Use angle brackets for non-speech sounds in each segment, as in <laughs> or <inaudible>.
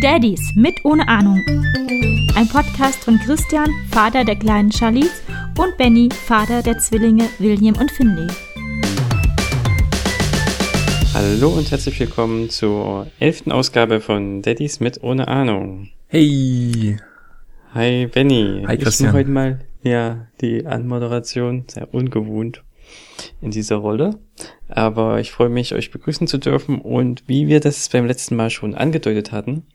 Daddies mit ohne Ahnung. Ein Podcast von Christian, Vater der kleinen Charlize, und Benny, Vater der Zwillinge William und Finley. Hallo und herzlich willkommen zur elften Ausgabe von Daddies mit ohne Ahnung. Hey. Hi Benny. Hi Ich Christian. mache heute mal ja die Anmoderation, sehr ungewohnt in dieser Rolle. Aber ich freue mich, euch begrüßen zu dürfen und wie wir das beim letzten Mal schon angedeutet hatten,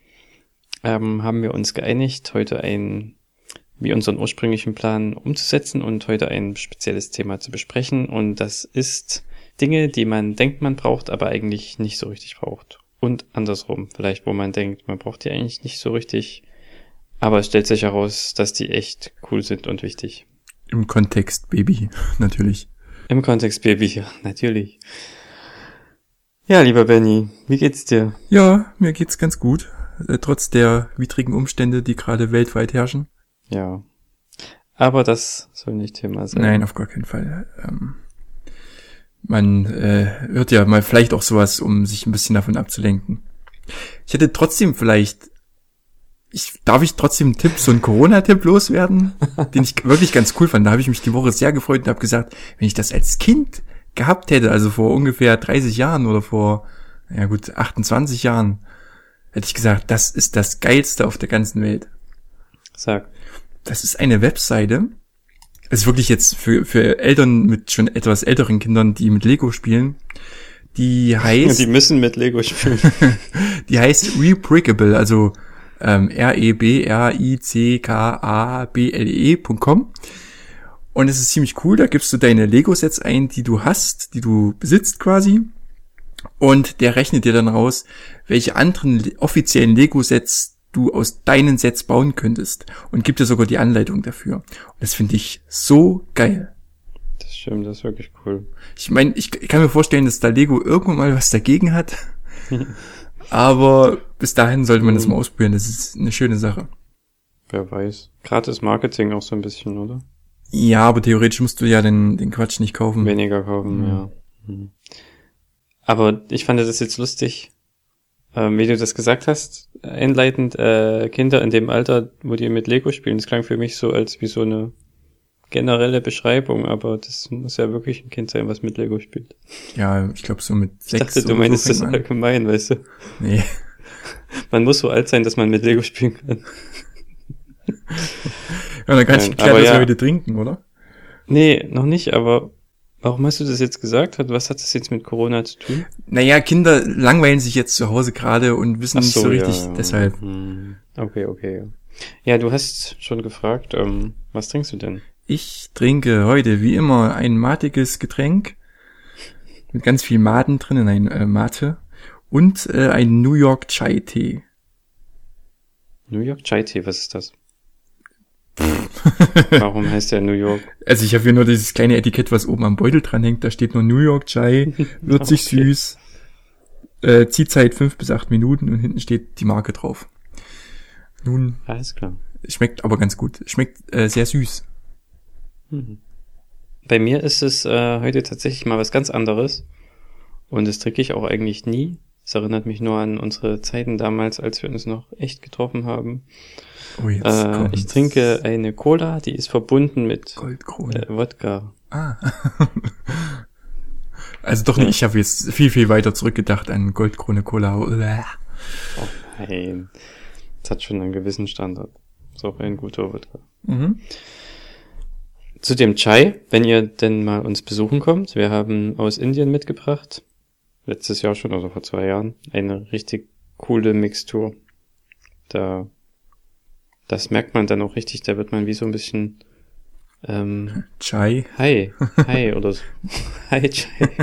ähm, haben wir uns geeinigt, heute ein, wie unseren ursprünglichen Plan umzusetzen und heute ein spezielles Thema zu besprechen und das ist Dinge, die man denkt, man braucht, aber eigentlich nicht so richtig braucht. Und andersrum, vielleicht wo man denkt, man braucht die eigentlich nicht so richtig, aber es stellt sich heraus, dass die echt cool sind und wichtig. Im Kontext Baby, <laughs> natürlich. Im Kontext Baby, ja, natürlich. Ja, lieber Benny, wie geht's dir? Ja, mir geht's ganz gut. Äh, trotz der widrigen Umstände, die gerade weltweit herrschen. Ja. Aber das soll nicht Thema sein. Nein, auf gar keinen Fall. Ähm, man äh, hört ja mal vielleicht auch sowas, um sich ein bisschen davon abzulenken. Ich hätte trotzdem vielleicht, ich, darf ich trotzdem einen Tipp, so einen Corona-Tipp loswerden, <laughs> den ich wirklich ganz cool fand. Da habe ich mich die Woche sehr gefreut und habe gesagt, wenn ich das als Kind gehabt hätte, also vor ungefähr 30 Jahren oder vor, ja gut, 28 Jahren, hätte ich gesagt, das ist das Geilste auf der ganzen Welt. Sag. Das ist eine Webseite. Das ist wirklich jetzt für, für Eltern mit schon etwas älteren Kindern, die mit Lego spielen. Die <laughs> heißt, Die müssen mit Lego spielen. <laughs> die heißt Rebrickable, also ähm, R-E-B-R-I-C-K-A-B-L-E.com. Und es ist ziemlich cool, da gibst du deine Lego-Sets ein, die du hast, die du besitzt quasi. Und der rechnet dir dann raus, welche anderen le- offiziellen Lego-Sets du aus deinen Sets bauen könntest. Und gibt dir sogar die Anleitung dafür. Und das finde ich so geil. Das stimmt, das ist wirklich cool. Ich meine, ich ich kann mir vorstellen, dass da Lego irgendwann mal was dagegen hat. <laughs> Aber bis dahin sollte man das mal ausprobieren. Das ist eine schöne Sache. Wer weiß. Gratis Marketing auch so ein bisschen, oder? Ja, aber theoretisch musst du ja den, den Quatsch nicht kaufen. Weniger kaufen, Mhm. ja. Mhm. Aber ich fand das jetzt lustig, ähm, wie du das gesagt hast, einleitend, äh, Kinder in dem Alter, wo die mit Lego spielen, das klang für mich so als wie so eine generelle Beschreibung, aber das muss ja wirklich ein Kind sein, was mit Lego spielt. Ja, ich glaube so mit Ich sechs dachte, du meinst so das an. allgemein, weißt du. Nee. <laughs> Man muss so alt sein, dass man mit Lego spielen kann. Ja, dann kannst du Nein, klar das ja. heute trinken, oder? Nee, noch nicht, aber warum hast du das jetzt gesagt? Was hat das jetzt mit Corona zu tun? Naja, Kinder langweilen sich jetzt zu Hause gerade und wissen nicht so richtig, ja. deshalb. Hm. Okay, okay. Ja, du hast schon gefragt, ähm, was trinkst du denn? Ich trinke heute wie immer ein matiges Getränk mit ganz viel Maden drin, ein äh, Mate und äh, ein New York Chai Tee. New York Chai Tea, was ist das? <laughs> Warum heißt der New York? Also ich habe hier nur dieses kleine Etikett, was oben am Beutel dran hängt. Da steht nur New York Chai, <laughs> würzig Okay. süß, äh, Ziehzeit fünf bis acht Minuten und hinten steht die Marke drauf. Nun, Alles klar. schmeckt aber ganz gut. Schmeckt äh, sehr süß. Mhm. Bei mir ist es äh, heute tatsächlich mal was ganz anderes. Und das trinke ich auch eigentlich nie. Es erinnert mich nur an unsere Zeiten damals, als wir uns noch echt getroffen haben. Oh, jetzt Äh, kommt's. ich trinke eine Cola, die ist verbunden mit Goldkrone. äh, Wodka. Ah. <laughs> also doch nicht, ich habe jetzt viel, viel weiter zurückgedacht an Goldkrone Cola. Oh nein. Das hat schon einen gewissen Standard. Ist auch ein guter Wodka. Mhm. Zu dem Chai, wenn ihr denn mal uns besuchen kommt, wir haben aus Indien mitgebracht, letztes Jahr schon, also vor zwei Jahren, eine richtig coole Mixtur. Da, das merkt man dann auch richtig, da wird man wie so ein bisschen, ähm, Chai. hi, hi <laughs> oder so. Hi Chai. <laughs>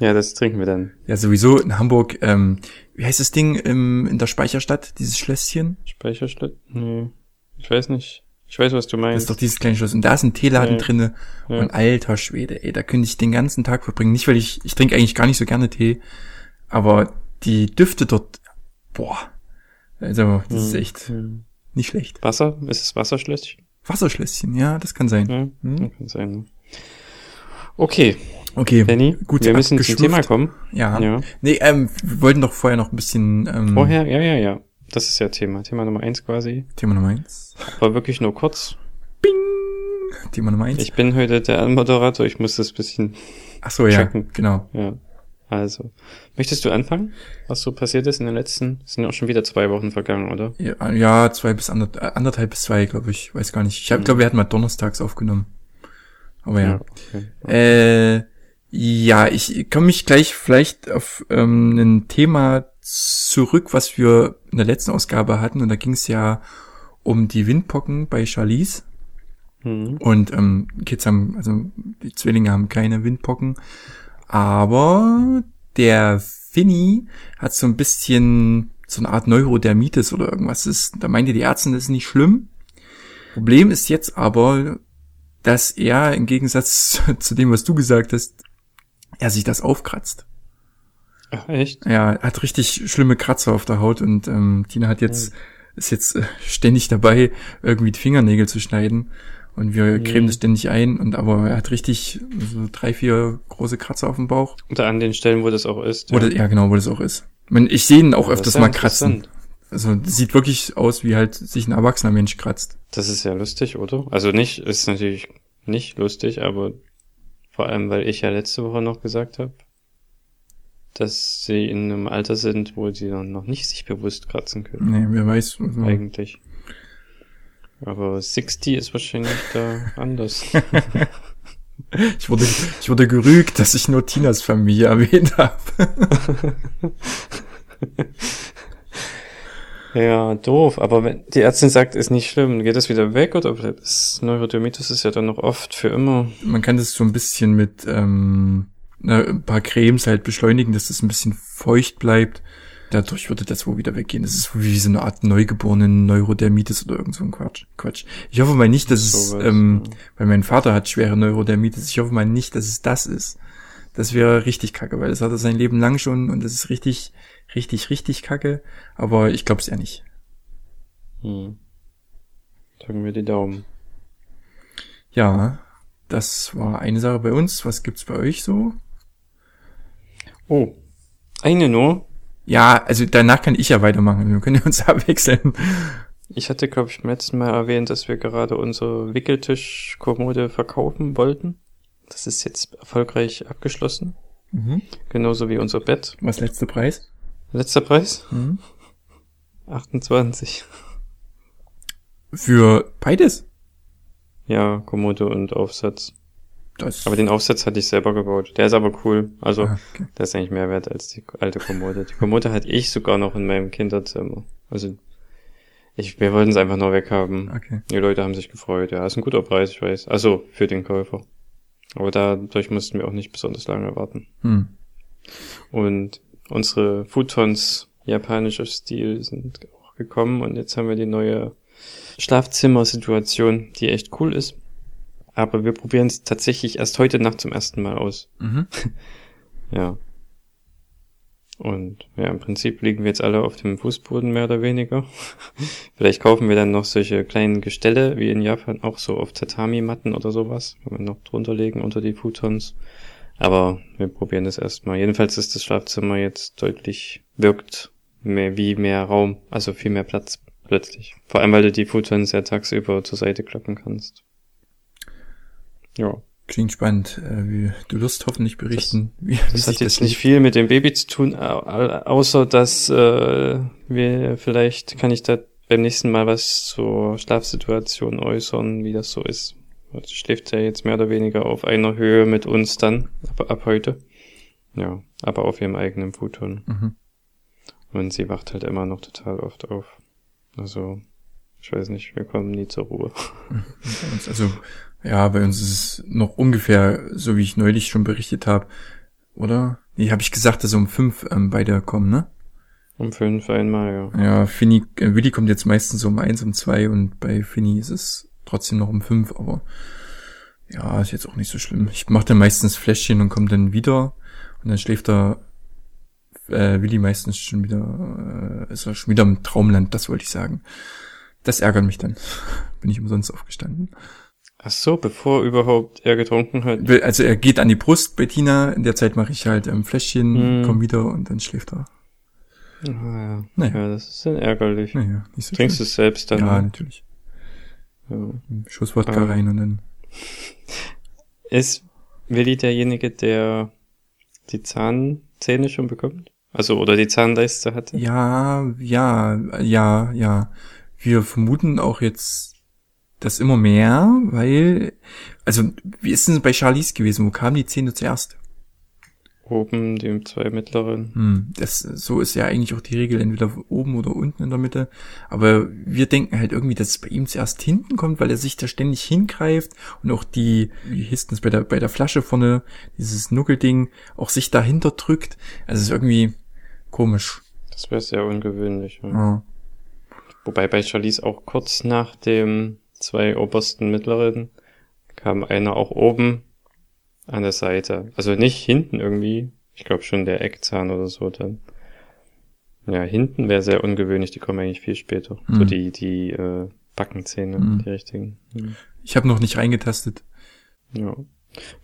ja, das trinken wir dann. Ja, sowieso in Hamburg, ähm, wie heißt das Ding im, in der Speicherstadt, dieses Schlösschen? Speicherstadt? Nee, ich weiß nicht. Ich weiß, was du Das meinst. ist doch dieses kleine Schloss. Und da ist ein Teeladen Ja. drinne. Ja. Und alter Schwede, ey, da könnte ich den ganzen Tag verbringen. Nicht, weil ich, ich trinke eigentlich gar nicht so gerne Tee, aber die Düfte dort, boah. Also, das ist echt Hm. nicht schlecht. Wasser? Ist es Wasserschlösschen? Wasserschlösschen, ja, das kann sein. Ja, Hm? kann sein. Ne? Okay, Okay, Benny, gut wir müssen zum. Thema kommen. Ja. Ja. Nee, ähm, wir wollten doch vorher noch ein bisschen ähm, Vorher, ja, ja, ja. Das ist ja Thema. Thema Nummer eins quasi. Thema Nummer eins. Aber wirklich nur kurz. Bing! Thema Nummer eins. Ich bin heute der Moderator. Ich muss das bisschen, Ach so, ja, checken. genau. ja. Also, möchtest du anfangen? Was so passiert ist in den letzten, sind ja auch schon wieder zwei Wochen vergangen, oder? Ja, ja zwei bis ander, äh, anderthalb bis zwei, glaube ich. Weiß gar nicht. Ich Mhm. glaube, wir hatten mal donnerstags aufgenommen. Aber ja. okay. Äh, ja, ich komme mich gleich vielleicht auf ähm, ein Thema zurück, was wir in der letzten Ausgabe hatten. Und da ging es ja um die Windpocken bei Charlize. Hm. Und ähm, Kids haben, also die Zwillinge haben keine Windpocken. Aber der Finny hat so ein bisschen so eine Art Neurodermitis oder irgendwas. Das ist, da meinte die Ärztin, das ist nicht schlimm. Problem ist jetzt aber, dass er im Gegensatz <laughs> zu dem, was du gesagt hast, er sich das aufkratzt. Ach, echt? Er hat richtig schlimme Kratzer auf der Haut und ähm, Tina hat jetzt ist jetzt äh, ständig dabei, irgendwie die Fingernägel zu schneiden und wir Mhm. cremen das ständig ein und aber er hat richtig so drei, vier große Kratzer auf dem Bauch. Oder an den Stellen, wo das auch ist. Wo das, ja, genau, wo das auch ist. Ich, mein, ich sehe ihn auch Das öfters ja mal kratzen. Also sieht wirklich aus, wie halt sich ein erwachsener Mensch kratzt. Das ist ja lustig, oder? Also nicht, ist natürlich nicht lustig, aber vor allem, weil ich ja letzte Woche noch gesagt habe, dass sie in einem Alter sind, wo sie dann noch nicht sich bewusst kratzen können. Nee, wer weiß. Also, Eigentlich. Aber 60 ist wahrscheinlich da <laughs> anders. ich, wurde, ich wurde gerügt, dass ich nur Tinas Familie erwähnt habe. <laughs> ja, doof. Aber wenn die Ärztin sagt, ist nicht schlimm, geht das wieder weg oder das Neurodermitis ist ja dann noch oft für immer. Man kann das so ein bisschen mit ähm, ein paar Cremes halt beschleunigen, dass das ein bisschen feucht bleibt. Dadurch würde das wohl wieder weggehen. Das ist wie so eine Art neugeborenen Neurodermitis oder irgend so ein Quatsch. Quatsch. Ich hoffe mal nicht, dass es, Sowas, ähm, ja. weil mein Vater hat schwere Neurodermitis. Ich hoffe mal nicht, dass es das ist. Das wäre richtig kacke, weil das hat er sein Leben lang schon und das ist richtig, richtig, richtig kacke. Aber ich glaube es eher nicht. Hm. Drücken wir die Daumen. Ja, das war eine Sache bei uns. Was gibt's bei euch so? Oh, eine nur. Ja, also danach kann ich ja weitermachen. Wir können ja uns <laughs> abwechseln. Ich hatte, glaube ich, beim letzten Mal erwähnt, dass wir gerade unsere Wickeltischkommode verkaufen wollten. Das ist jetzt erfolgreich abgeschlossen. Genauso wie unser Bett. Was letzte Preis? Letzter Preis? Mhm. 28. Für beides? Ja, Kommode und Aufsatz. Das. Aber den Aufsatz hatte ich selber gebaut. Der ist aber cool. Also, Ah, okay. der ist eigentlich mehr wert als die alte Kommode. Die Kommode hatte ich sogar noch in meinem Kinderzimmer. Also, ich, wir wollten es einfach nur weghaben. okay. Die Leute haben sich gefreut. Ja, ist ein guter Preis, ich weiß. Also, für den Käufer. Aber dadurch mussten wir auch nicht besonders lange warten. Hm. Und unsere Futons japanischer Stil sind auch gekommen und jetzt haben wir die neue Schlafzimmersituation, die echt cool ist. Aber wir probieren es tatsächlich erst heute Nacht zum ersten Mal aus. Mhm. <laughs> Ja. Und ja, im Prinzip liegen wir jetzt alle auf dem Fußboden mehr oder weniger. <laughs> Vielleicht kaufen wir dann noch solche kleinen Gestelle, wie in Japan, auch so auf Tatami-Matten oder sowas, wo wir noch drunter legen unter die Futons. Aber wir probieren das erstmal. Jedenfalls ist das Schlafzimmer jetzt deutlich, wirkt mehr wie mehr Raum, also viel mehr Platz plötzlich. Vor allem, weil du die Futons ja tagsüber zur Seite klappen kannst. Ja. Klingt spannend. Äh, wie, du wirst hoffentlich berichten, wie, wie Das hat jetzt das nicht viel mit dem Baby zu tun, au- au- außer dass äh, wir vielleicht kann ich da beim nächsten Mal was zur Schlafsituation äußern, wie das so ist. Sie schläft ja jetzt mehr oder weniger auf einer Höhe mit uns dann, ab, ab heute. Ja, aber auf ihrem eigenen Futon. Mhm. Und sie wacht halt immer noch total oft auf. Also, ich weiß nicht, wir kommen nie zur Ruhe. Uns, also, ja, bei uns ist es noch ungefähr, so wie ich neulich schon berichtet habe, oder? Nee, habe ich gesagt, dass um fünf ähm, beide kommen, ne? Um fünf einmal, ja. Ja, Finny, äh, Willi kommt jetzt meistens um eins, um zwei und bei Finny ist es trotzdem noch um fünf, aber ja, ist jetzt auch nicht so schlimm. Ich mache dann meistens Fläschchen und komme dann wieder und dann schläft er äh, Willi meistens schon wieder, äh, ist er schon wieder im Traumland, das wollte ich sagen. Das ärgert mich dann. <laughs> Bin ich umsonst aufgestanden. Ach so, bevor überhaupt er getrunken hat. Also er geht an die Brust bei Tina, in der Zeit mache ich halt ein Fläschchen, Mhm. komm wieder und dann schläft er. Ah, ja. Naja. ja, das ist dann ärgerlich. Naja, nicht so Trinkst du es selbst dann? Ja, natürlich. Ja. Schuss Wodka Ah. rein und dann. Ist Willi derjenige, der die Zahnzähne schon bekommt? Also, oder die Zahnleiste hatte? Ja, ja, ja, ja. Wir vermuten auch jetzt das immer mehr, weil, also, wie ist denn bei Charlize gewesen? Wo kamen die Zähne zuerst? Oben, die zwei mittleren. Hm, das, so ist ja eigentlich auch die Regel, entweder oben oder unten in der Mitte. Aber wir denken halt irgendwie, dass es bei ihm zuerst hinten kommt, weil er sich da ständig hingreift und auch die, wie hieß denn das bei der, bei der Flasche vorne, dieses Nuckelding, auch sich dahinter drückt. Also es ist irgendwie komisch. Das wäre sehr ungewöhnlich. Ja. Ja. Wobei bei Charlize auch kurz nach dem zwei obersten mittleren kam einer auch oben an der Seite. Also nicht hinten irgendwie. Ich glaube schon der Eckzahn oder so dann. Ja, hinten wäre sehr ungewöhnlich, die kommen eigentlich viel später. So Hm. die, die äh, Backenzähne, Hm. die richtigen. Hm. Ich habe noch nicht reingetastet. Ja.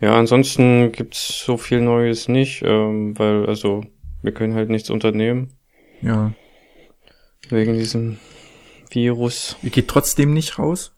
Ja, ansonsten gibt's so viel Neues nicht, ähm, weil, also, wir können halt nichts unternehmen Ja. wegen diesem Virus. Ihr geht trotzdem nicht raus?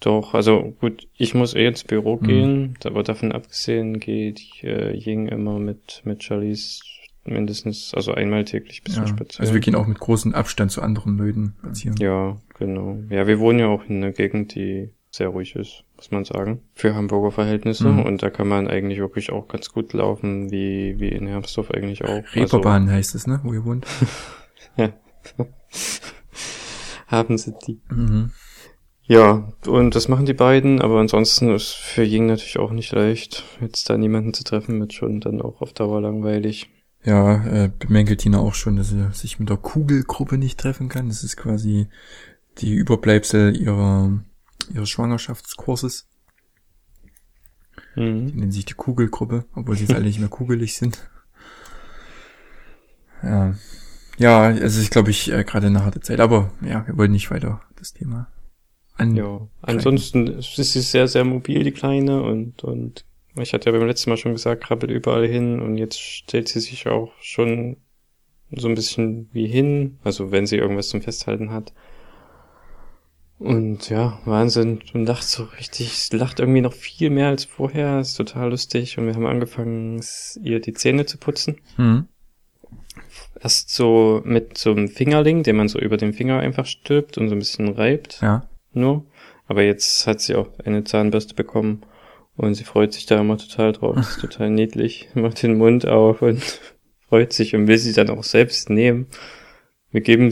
Doch, also gut, ich muss eh ins Büro Mhm. gehen, aber davon abgesehen geht äh, Ying immer mit, mit Charlize mindestens, also einmal täglich bisschen Ja. spazieren. Also wir gehen auch mit großem Abstand zu anderen Leuten spazieren. Ja, genau. Ja, wir wohnen ja auch in einer Gegend, die sehr ruhig ist, muss man sagen, für Hamburger Verhältnisse. Mhm. Und da kann man eigentlich wirklich auch ganz gut laufen, wie, wie in Hermsdorf eigentlich auch. Reeperbahn heißt es, ne? Wo ihr wohnt. <laughs> Also, <laughs> haben sie die. Mhm. Ja, und das machen die beiden, aber ansonsten ist für Ying natürlich auch nicht leicht, jetzt da niemanden zu treffen, wird schon dann auch auf Dauer langweilig. Ja, äh, bemängelt Tina auch schon, dass sie sich mit der Kugelgruppe nicht treffen kann. Das ist quasi die Überbleibsel ihrer, ihres Schwangerschaftskurses. Die Mhm. nennen sich die Kugelgruppe, obwohl sie jetzt alle nicht mehr kugelig sind. Ja, ja es ist, glaube ich, äh, gerade eine harte Zeit. Aber ja, wir wollen nicht weiter das Thema an. Ja, ansonsten ist sie sehr, sehr mobil, die Kleine, und, und ich hatte ja beim letzten Mal schon gesagt, krabbelt überall hin, und jetzt stellt sie sich auch schon so ein bisschen wie hin, also wenn sie irgendwas zum Festhalten hat. Und ja, Wahnsinn. Und lacht so richtig, sie lacht irgendwie noch viel mehr als vorher. Ist total lustig. Und wir haben angefangen, ihr die Zähne zu putzen. Hm. Erst so mit so einem Fingerling, den man so über den Finger einfach stülpt und so ein bisschen reibt. Ja. Nur. Aber jetzt hat sie auch eine Zahnbürste bekommen. Und sie freut sich da immer total drauf. Das ist <laughs> total niedlich. Macht den Mund auf und <laughs> freut sich und will sie dann auch selbst nehmen. Wir geben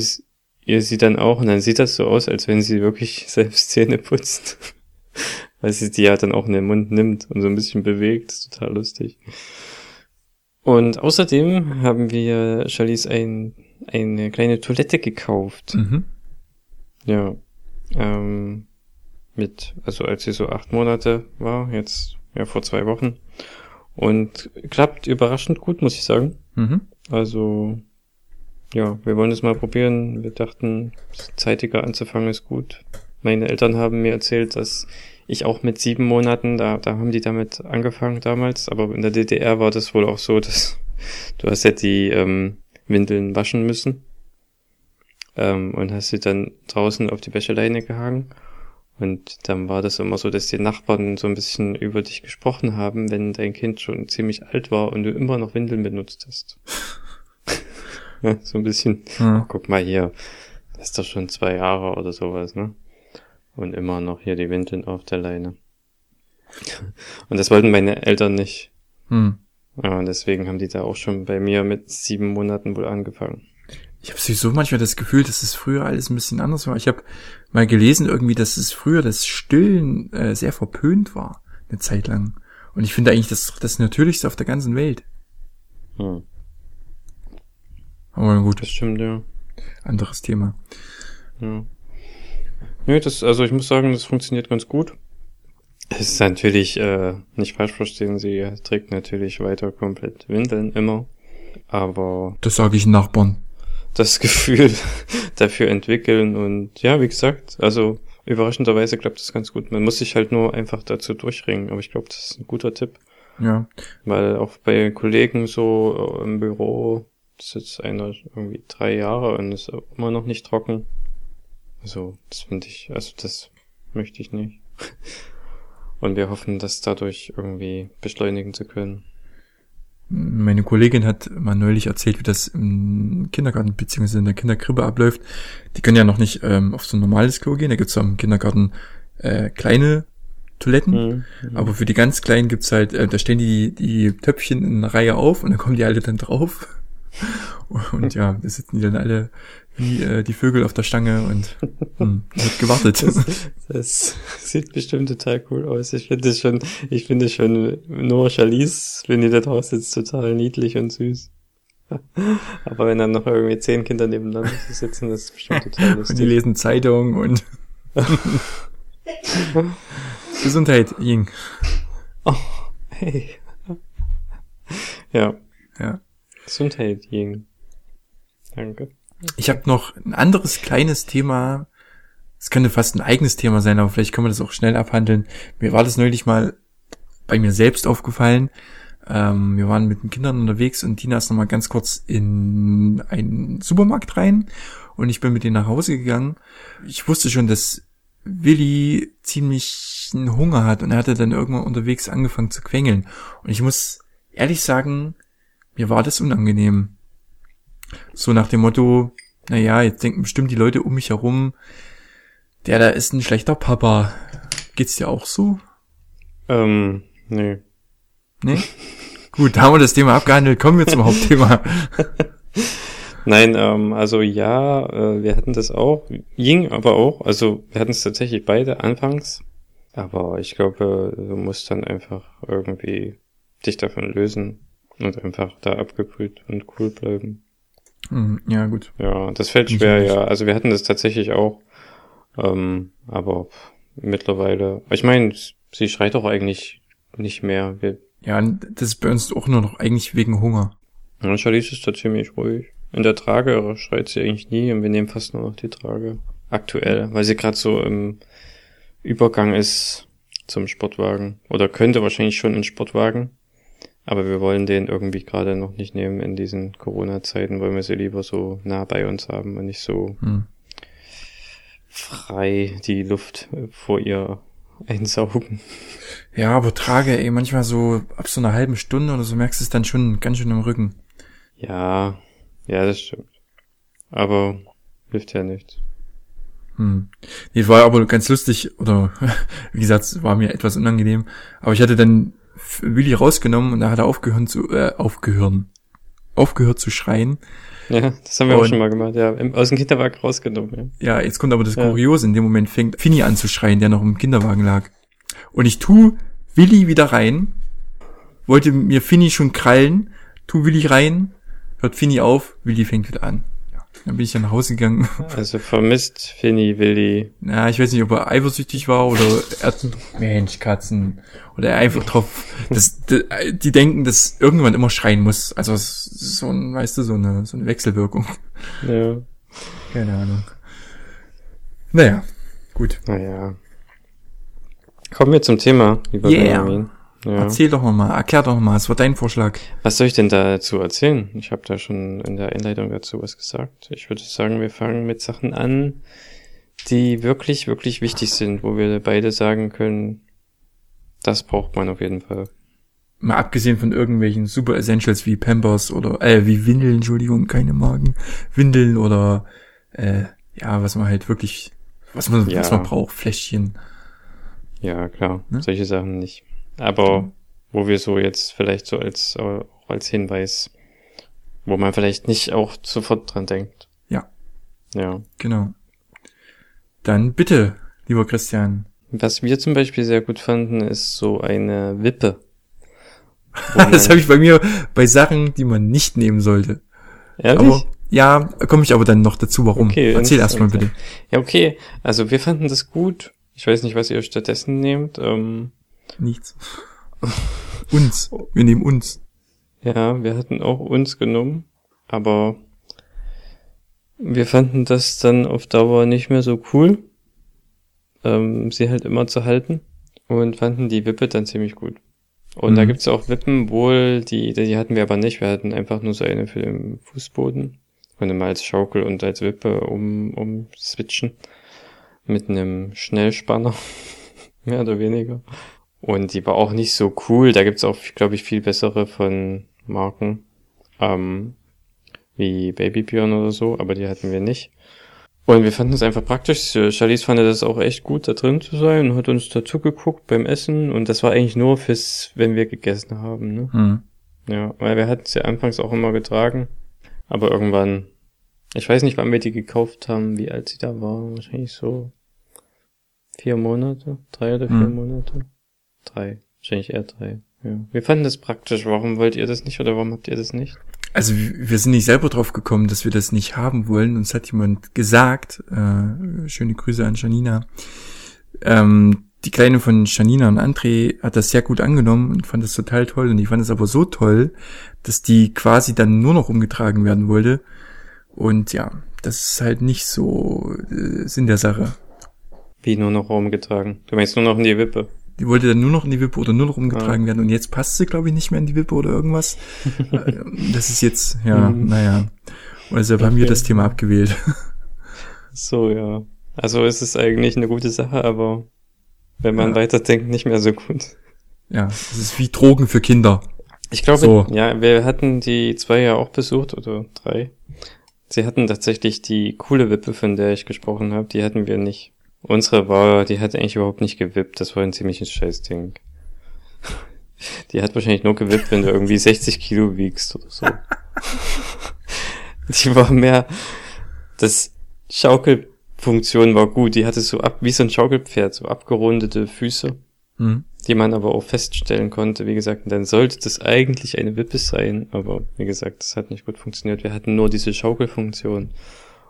ihr sie dann auch und dann sieht das so aus, als wenn sie wirklich <laughs> selbst Zähne putzt. Weil sie die ja dann auch in den Mund nimmt und so ein bisschen bewegt. Das ist total lustig. Und außerdem haben wir Charlize ein, eine kleine Toilette gekauft. Mhm. Ja. Ähm, mit, also als sie so acht Monate war, jetzt ja vor zwei Wochen. Und klappt überraschend gut, muss ich sagen. Mhm. Also, ja, wir wollen es mal probieren. Wir dachten, zeitiger anzufangen ist gut. Meine Eltern haben mir erzählt, dass ich auch mit sieben Monaten, da, da haben die damit angefangen damals, aber in der DDR war das wohl auch so, dass <laughs> du hast ja die ähm, Windeln waschen müssen ähm, und hast sie dann draußen auf die Wäscheleine gehangen. Und dann war das immer so, dass die Nachbarn so ein bisschen über dich gesprochen haben, wenn dein Kind schon ziemlich alt war und du immer noch Windeln benutzt hast. <laughs> ja, so ein bisschen, Ja. guck mal hier, das ist doch schon zwei Jahre oder sowas, ne? Und immer noch hier die Windeln auf der Leine. <laughs> Und das wollten meine Eltern nicht. Hm. Ja, und deswegen haben die da auch schon bei mir mit sieben Monaten wohl angefangen. Ich habe sowieso manchmal das Gefühl, dass es früher alles ein bisschen anders war. Ich habe mal gelesen irgendwie, dass es früher das Stillen äh, sehr verpönt war, eine Zeit lang. Und ich finde eigentlich, das das Natürlichste auf der ganzen Welt. Hm. Aber gut, Das stimmt, ja. anderes Thema. Ja. Nö, das, also ich muss sagen, das funktioniert ganz gut. Es ist natürlich, äh, nicht falsch verstehen, sie trägt natürlich weiter komplett Windeln immer. Aber Das sage ich Nachbarn. Das Gefühl <laughs> dafür entwickeln und ja, wie gesagt, also überraschenderweise klappt das ganz gut. Man muss sich halt nur einfach dazu durchringen, aber ich glaube, das ist ein guter Tipp. Ja. Weil auch bei Kollegen so äh, im Büro sitzt einer irgendwie drei Jahre und ist immer noch nicht trocken. Also, das finde ich, also das möchte ich nicht. <laughs> Und wir hoffen, das dadurch irgendwie beschleunigen zu können. Meine Kollegin hat mal neulich erzählt, wie das im Kindergarten bzw. in der Kinderkrippe abläuft. Die können ja noch nicht ähm, auf so ein normales Klo gehen. Da gibt's am Kindergarten äh, kleine Toiletten. Mhm. Aber für die ganz Kleinen gibt's halt, äh, da stehen die, die Töpfchen in einer Reihe auf und dann kommen die alle dann drauf. <laughs> Und ja, da sitzen die dann alle wie äh, die Vögel auf der Stange und hm, wird gewartet. Das, <laughs> das sieht bestimmt total cool aus. Ich finde es schon, ich finde schon nur Charlize, wenn die da draußen sitzt, total niedlich und süß. <laughs> Aber wenn dann noch irgendwie zehn Kinder nebeneinander sitzen, das ist bestimmt total <laughs> Und die lustig. lesen Zeitung und Gesundheit, Ying. Oh, hey. Ja, Ja. Gesundheit, Ying. Danke. Ich habe noch ein anderes kleines Thema. Es könnte fast ein eigenes Thema sein, aber vielleicht können wir das auch schnell abhandeln. Mir war das neulich mal bei mir selbst aufgefallen. Ähm, wir waren mit den Kindern unterwegs und Tina ist nochmal ganz kurz in einen Supermarkt rein und ich bin mit denen nach Hause gegangen. Ich wusste schon, dass Willi ziemlich einen Hunger hat und er hatte dann irgendwann unterwegs angefangen zu quengeln. Und ich muss ehrlich sagen, mir war das unangenehm. So nach dem Motto, naja, jetzt denken bestimmt die Leute um mich herum, der da ist ein schlechter Papa. Geht's dir auch so? Ähm, nee. Nee? Gut, da haben wir das Thema abgehandelt. Kommen wir zum Hauptthema. <laughs> Nein, ähm, also ja, äh, wir hatten das auch. Ying aber auch. Also wir hatten es tatsächlich beide anfangs. Aber ich glaube, du musst dann einfach irgendwie dich davon lösen und einfach da abgekühlt und cool bleiben. Hm, ja, gut. Ja, das fällt schwer, ja. Also wir hatten das tatsächlich auch. Ähm, aber pff, mittlerweile. Ich meine, sie schreit doch eigentlich nicht mehr. Wir, Ja, das ist bei uns auch nur noch eigentlich wegen Hunger. ja, Charlize ist da ziemlich ruhig. In der Trage schreit sie eigentlich nie und wir nehmen fast nur noch die Trage. Aktuell, weil sie gerade so im Übergang ist zum Sportwagen. Oder könnte wahrscheinlich schon in Sportwagen. Aber wir wollen den irgendwie gerade noch nicht nehmen in diesen Corona-Zeiten, wollen wir sie lieber so nah bei uns haben und nicht so Hm. frei die Luft äh, vor ihr einsaugen. Ja, aber trage, ey, manchmal so ab so einer halben Stunde oder so merkst du es dann schon ganz schön im Rücken. Ja, ja, das stimmt. Aber hilft ja nichts. Hm. Nee, war aber ganz lustig, oder <laughs> wie gesagt, es war mir etwas unangenehm. Aber ich hatte dann Willi rausgenommen und da hat er aufgehört zu, äh, aufgehört, aufgehört zu schreien. Ja, das haben wir auch Und- schon mal gemacht, ja. Im, aus dem Kinderwagen rausgenommen, Ja, jetzt kommt aber das Ja. Kuriose. In dem Moment fängt Finny an zu schreien, der noch im Kinderwagen lag. Und ich tu Willi wieder rein, wollte mir Finny schon krallen, tu Willi rein, hört Finny auf, Willi fängt wieder an. Ja, dann bin ich dann nach Hause gegangen. ja. <laughs> Also vermisst Finny, Willi. Na, ich weiß nicht, ob er eifersüchtig war oder er Mensch, Katzen. Oder er einfach drauf, das, die, denken, dass irgendwann immer schreien muss. Also so ein, weißt du, so eine, so eine Wechselwirkung. Ja. Keine Ahnung. Naja, gut. Naja. Kommen wir zum Thema, lieber Yeah. Benjamin. Ja. Erzähl doch noch mal, erklär doch noch mal, was war dein Vorschlag? Was soll ich denn dazu erzählen? Ich habe da schon in der Einleitung dazu was gesagt. Ich würde sagen, wir fangen mit Sachen an, die wirklich, wirklich wichtig sind, wo wir beide sagen können, das braucht man auf jeden Fall. Mal abgesehen von irgendwelchen Super Essentials wie Pampers oder, äh, wie Windeln, Entschuldigung, keine Marken. Windeln oder, äh, ja, was man halt wirklich, was man, Ja. was man braucht, Fläschchen. Ja, klar, Ne? solche Sachen nicht. Aber wo wir so jetzt vielleicht so als, äh, als Hinweis, wo man vielleicht nicht auch sofort dran denkt. Ja. Ja. Genau. Dann bitte, lieber Christian. Was wir zum Beispiel sehr gut fanden, ist so eine Wippe. <laughs> Das habe ich bei mir bei Sachen, die man nicht nehmen sollte. Ehrlich? Aber ja, komme ich aber dann noch dazu, warum. Okay, Erzähl erstmal bitte. Ja, okay. Also wir fanden das gut. Ich weiß nicht, was ihr stattdessen nehmt. Ähm, Nichts. uns. Wir nehmen uns. ja, wir hatten auch uns genommen, aber wir fanden das dann auf Dauer nicht mehr so cool. ähm, sie halt immer zu halten und fanden die Wippe dann ziemlich gut. Und mhm. da gibt's auch Wippen wohl, die, die hatten wir aber nicht. Wir hatten einfach nur so eine für den Fußboden. Konnte mal als Schaukel und als Wippe um, um switchen. Mit einem Schnellspanner. <laughs> Mehr oder weniger. Und die war auch nicht so cool. Da gibt's auch, glaube ich, viel bessere von Marken. Ähm, wie Baby Björn oder so, aber die hatten wir nicht. Und wir fanden es einfach praktisch. Charlize fand das auch echt gut, da drin zu sein und hat uns dazu geguckt beim Essen. Und das war eigentlich nur fürs, wenn wir gegessen haben. Ne? Hm. Ja, weil wir hatten sie anfangs auch immer getragen. Aber irgendwann, ich weiß nicht, wann wir die gekauft haben, wie alt sie da war. Wahrscheinlich so vier Monate, drei oder vier hm. Monate. Drei, wahrscheinlich eher drei. Ja. Wir fanden das praktisch. Warum wollt ihr das nicht oder warum habt ihr das nicht? Also wir sind nicht selber drauf gekommen, dass wir das nicht haben wollen. Uns hat jemand gesagt, äh, schöne Grüße an Janina. Ähm, die Kleine von Janina und André hat das sehr gut angenommen und fand das total toll. Und ich fand es aber so toll, dass die quasi dann nur noch umgetragen werden wollte. Und ja, das ist halt nicht so äh, Sinn der Sache. Wie nur noch umgetragen? Du meinst nur noch in die Wippe? Die wollte dann nur noch in die Wippe oder nur noch umgetragen ja. werden und jetzt passt sie, glaube ich, nicht mehr in die Wippe oder irgendwas. <laughs> Das ist jetzt, ja, mhm. naja. Und deshalb okay. haben wir das Thema abgewählt. So, ja. Also es ist eigentlich eine gute Sache, aber wenn man ja. weiterdenkt, nicht mehr so gut. Ja, es ist wie Drogen für Kinder. Ich glaube, so. ja, wir hatten die zwei ja auch besucht oder drei. Sie hatten tatsächlich die coole Wippe, von der ich gesprochen habe, die hatten wir nicht. Unsere war, die hat eigentlich überhaupt nicht gewippt. Das war ein ziemliches Scheißding. <laughs> Die hat wahrscheinlich nur gewippt, wenn du irgendwie 60 Kilo wiegst oder so. Die war mehr, das Schaukelfunktion war gut. Die hatte so ab, wie so ein Schaukelpferd, so abgerundete Füße, mhm. die man aber auch feststellen konnte. Wie gesagt, dann sollte das eigentlich eine Wippe sein, aber wie gesagt, das hat nicht gut funktioniert. Wir hatten nur diese Schaukelfunktion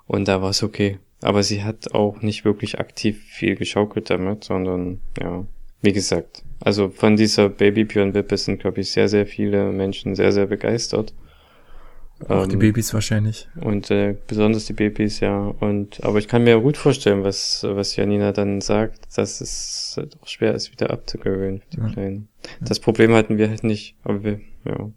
und da war es okay. Aber sie hat auch nicht wirklich aktiv viel geschaukelt damit, sondern ja, wie gesagt. Also von dieser Baby Björn Wippe sind, glaube ich, sehr, sehr viele Menschen sehr, sehr begeistert. Auch ähm, die Babys wahrscheinlich. Und äh, besonders die Babys, ja. Und aber ich kann mir gut vorstellen, was was Janina dann sagt, dass es halt auch schwer ist, wieder abzugewöhnen für die ja. Kleinen. Das Problem hatten wir halt nicht, aber wir, ja.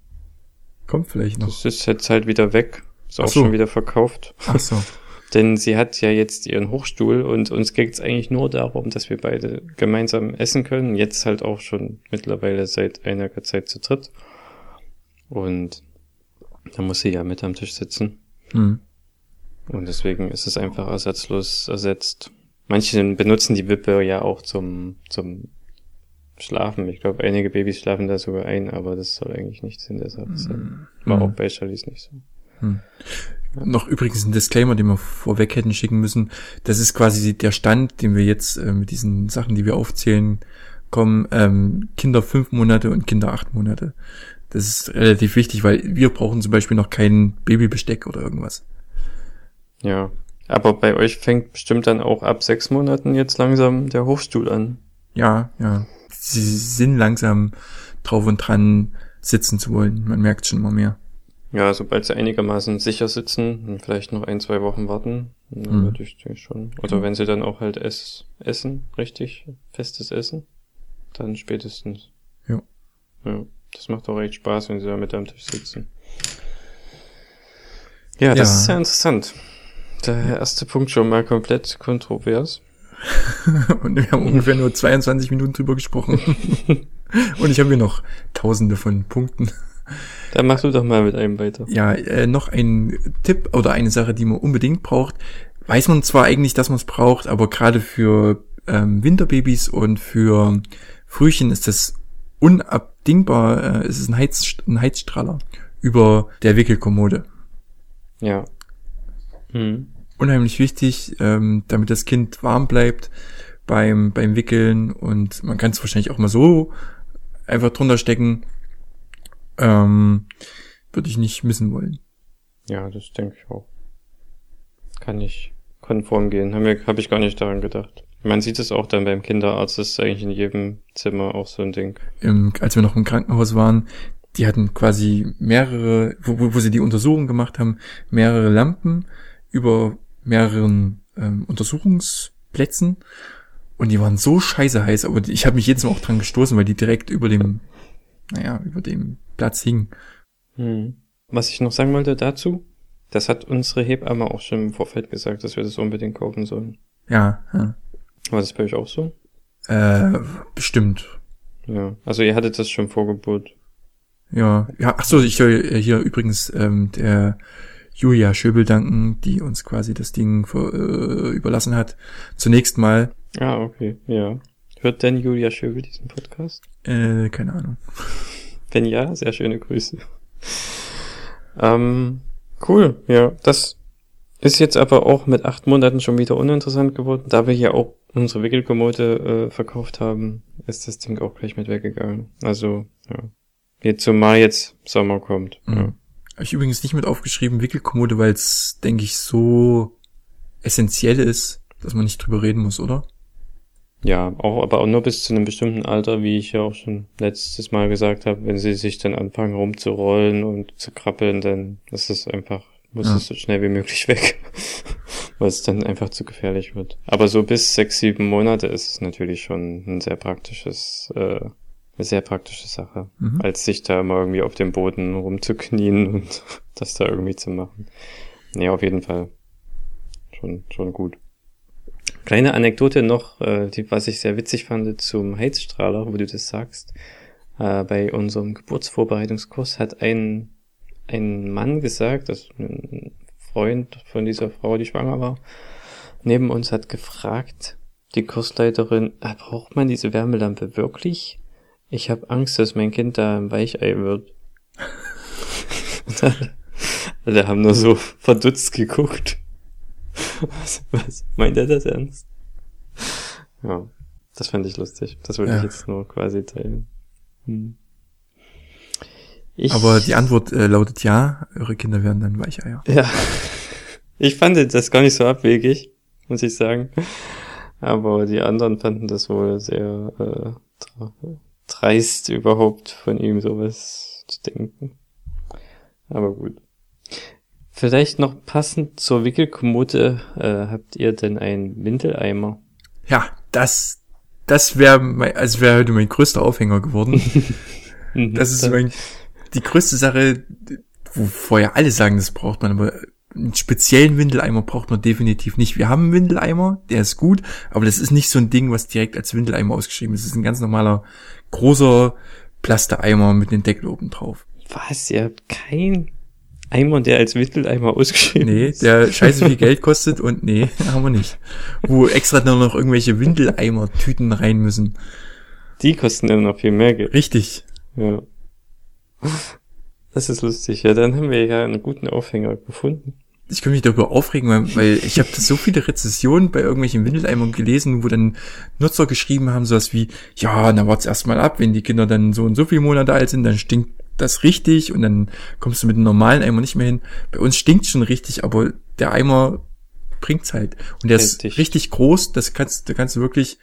Kommt vielleicht noch. Das ist jetzt halt wieder weg. Ist auch so. schon wieder verkauft. Ach so. <laughs> Denn sie hat ja jetzt ihren Hochstuhl und uns geht es eigentlich nur darum, dass wir beide gemeinsam essen können. Jetzt halt auch schon mittlerweile seit einiger Zeit zu dritt. Und da muss sie ja mit am Tisch sitzen. Mhm. Und deswegen ist es einfach ersatzlos ersetzt. Manche benutzen die Wippe ja auch zum, zum Schlafen. Ich glaube, einige Babys schlafen da sogar ein, aber das soll eigentlich nicht Sinn der Sache sein. War mhm. auch bei Charlies nicht so. Mhm. Noch übrigens ein Disclaimer, den wir vorweg hätten schicken müssen. Das ist quasi der Stand, den wir jetzt äh, mit diesen Sachen, die wir aufzählen, kommen. Ähm, Kinder fünf Monate und Kinder acht Monate. Das ist relativ wichtig, weil wir brauchen zum Beispiel noch kein Babybesteck oder irgendwas. Ja, aber bei euch fängt bestimmt dann auch ab sechs Monaten jetzt langsam der Hochstuhl an. Ja, ja. Sie sind langsam drauf und dran, sitzen zu wollen. Man merkt schon immer mehr. Ja, sobald sie einigermaßen sicher sitzen, vielleicht noch ein, zwei Wochen warten, dann mhm. würde ich schon. Oder wenn sie dann auch halt ess, essen, richtig, festes Essen, dann spätestens. Ja. Ja, das macht auch echt Spaß, wenn sie da mit am Tisch sitzen. Ja, das ja. ist sehr interessant. Der erste Punkt schon mal komplett kontrovers. <laughs> Und wir haben ungefähr nur 22 Minuten drüber gesprochen. <laughs> Und ich habe hier noch tausende von Punkten. Dann machst du doch mal mit einem weiter. Ja, äh, noch ein Tipp oder eine Sache, die man unbedingt braucht. Weiß man zwar eigentlich, dass man es braucht, aber gerade für ähm, Winterbabys und für Frühchen ist das unabdingbar. Äh, es ist ein, Heiz, ein Heizstrahler über der Wickelkommode. Ja. Mhm. Unheimlich wichtig, ähm, damit das Kind warm bleibt beim, beim Wickeln und man kann es wahrscheinlich auch mal so einfach drunter stecken ähm, würde ich nicht missen wollen. Ja, das denke ich auch. Kann ich konform gehen. Habe hab ich gar nicht daran gedacht. Man sieht es auch dann beim Kinderarzt, das ist eigentlich in jedem Zimmer auch so ein Ding. Im, als wir noch im Krankenhaus waren, die hatten quasi mehrere, wo, wo sie die Untersuchung gemacht haben, mehrere Lampen über mehreren ähm, Untersuchungsplätzen Und die waren so scheiße heiß, aber ich habe mich jetzt Mal auch dran gestoßen, weil die direkt über dem, naja, über dem Platz hingen. Hm. Was ich noch sagen wollte dazu, das hat unsere Hebamme auch schon im Vorfeld gesagt, dass wir das unbedingt kaufen sollen. Ja, ja. War das bei euch auch so? Äh, bestimmt. Ja. Also ihr hattet das schon Vorgebot. Ja, ja, ach so, ich soll hier übrigens ähm, der Julia Schöbel danken, die uns quasi das Ding vor, äh, überlassen hat. Zunächst mal. Ah, okay, ja. Hört denn Julia Schöbel diesen Podcast? Äh, keine Ahnung. Wenn ja, sehr schöne Grüße. Ähm, cool, ja. Das ist jetzt aber auch mit acht Monaten schon wieder uninteressant geworden. Da wir hier auch unsere Wickelkommode äh, verkauft haben, ist das Ding auch gleich mit weggegangen. Also, ja. Jetzt zumal jetzt Sommer kommt. Mhm. Ja. Habe ich übrigens nicht mit aufgeschrieben, Wickelkommode, weil es, denke ich, so essentiell ist, dass man nicht drüber reden muss, oder? Ja, auch, aber auch nur bis zu einem bestimmten Alter, wie ich ja auch schon letztes Mal gesagt habe, wenn sie sich dann anfangen rumzurollen und zu krabbeln, dann ist es einfach, muss Ja. es so schnell wie möglich <laughs> weg, weil es dann einfach zu gefährlich wird. Aber so bis sechs, sieben Monate ist es natürlich schon ein sehr praktisches, äh, eine sehr praktische Sache, Mhm. als sich da mal irgendwie auf dem Boden rumzuknien und <laughs> das da irgendwie zu machen. Nee, auf jeden Fall. Schon, schon gut. Kleine Anekdote noch, äh, die, was ich sehr witzig fand zum Heizstrahler, wo du das sagst. Äh, bei unserem Geburtsvorbereitungskurs hat ein, ein Mann gesagt, das ein Freund von dieser Frau, die schwanger war, neben uns hat gefragt, die Kursleiterin, ah, braucht man diese Wärmelampe wirklich? Ich habe Angst, dass mein Kind da ein Weichei wird. <laughs> Alle haben nur so verdutzt geguckt. Was, was meint er das ernst? Ja, das fand ich lustig. Das wollte Ja. ich jetzt nur quasi teilen. Hm. Ich, Aber die Antwort äh, lautet ja, eure Kinder werden dann Weicheier. ja, ich fand das gar nicht so abwegig, muss ich sagen. Aber die anderen fanden das wohl sehr äh, dre- dreist überhaupt von ihm sowas zu denken. Aber gut. Vielleicht noch passend zur Wickelkommode, äh, habt ihr denn einen Windeleimer? Ja, das, das wäre mein, also wäre heute mein größter Aufhänger geworden. <laughs> Mhm, Das ist mein, die größte Sache, wo vorher alle sagen, das braucht man, aber einen speziellen Windeleimer braucht man definitiv nicht. Wir haben einen Windeleimer, der ist gut, aber das ist nicht so ein Ding, was direkt als Windeleimer ausgeschrieben ist. Das ist ein ganz normaler, großer Plasteeimer mit einem Deckel oben drauf. Was? Ihr habt keinen Eimer, der als Windeleimer ausgeschrieben Nee, ist? der scheiße viel <laughs> Geld kostet und nee, <laughs> haben wir nicht. Wo extra nur noch irgendwelche Windeleimer-Tüten rein müssen. Die kosten dann noch viel mehr Geld. Richtig. Ja. Das ist lustig. Ja, dann haben wir ja einen guten Aufhänger gefunden. ich kann mich darüber aufregen, weil, weil ich habe so viele Rezessionen bei irgendwelchen Windeleimern gelesen, wo dann Nutzer geschrieben haben, sowas wie, ja, na wart's erstmal ab, wenn die Kinder dann so und so viele Monate alt sind, dann stinkt das richtig und dann kommst du mit einem normalen Eimer nicht mehr hin. Bei uns stinkt schon richtig, aber der Eimer bringt's halt. Und der ist Richtig. richtig groß, das kannst, da kannst du wirklich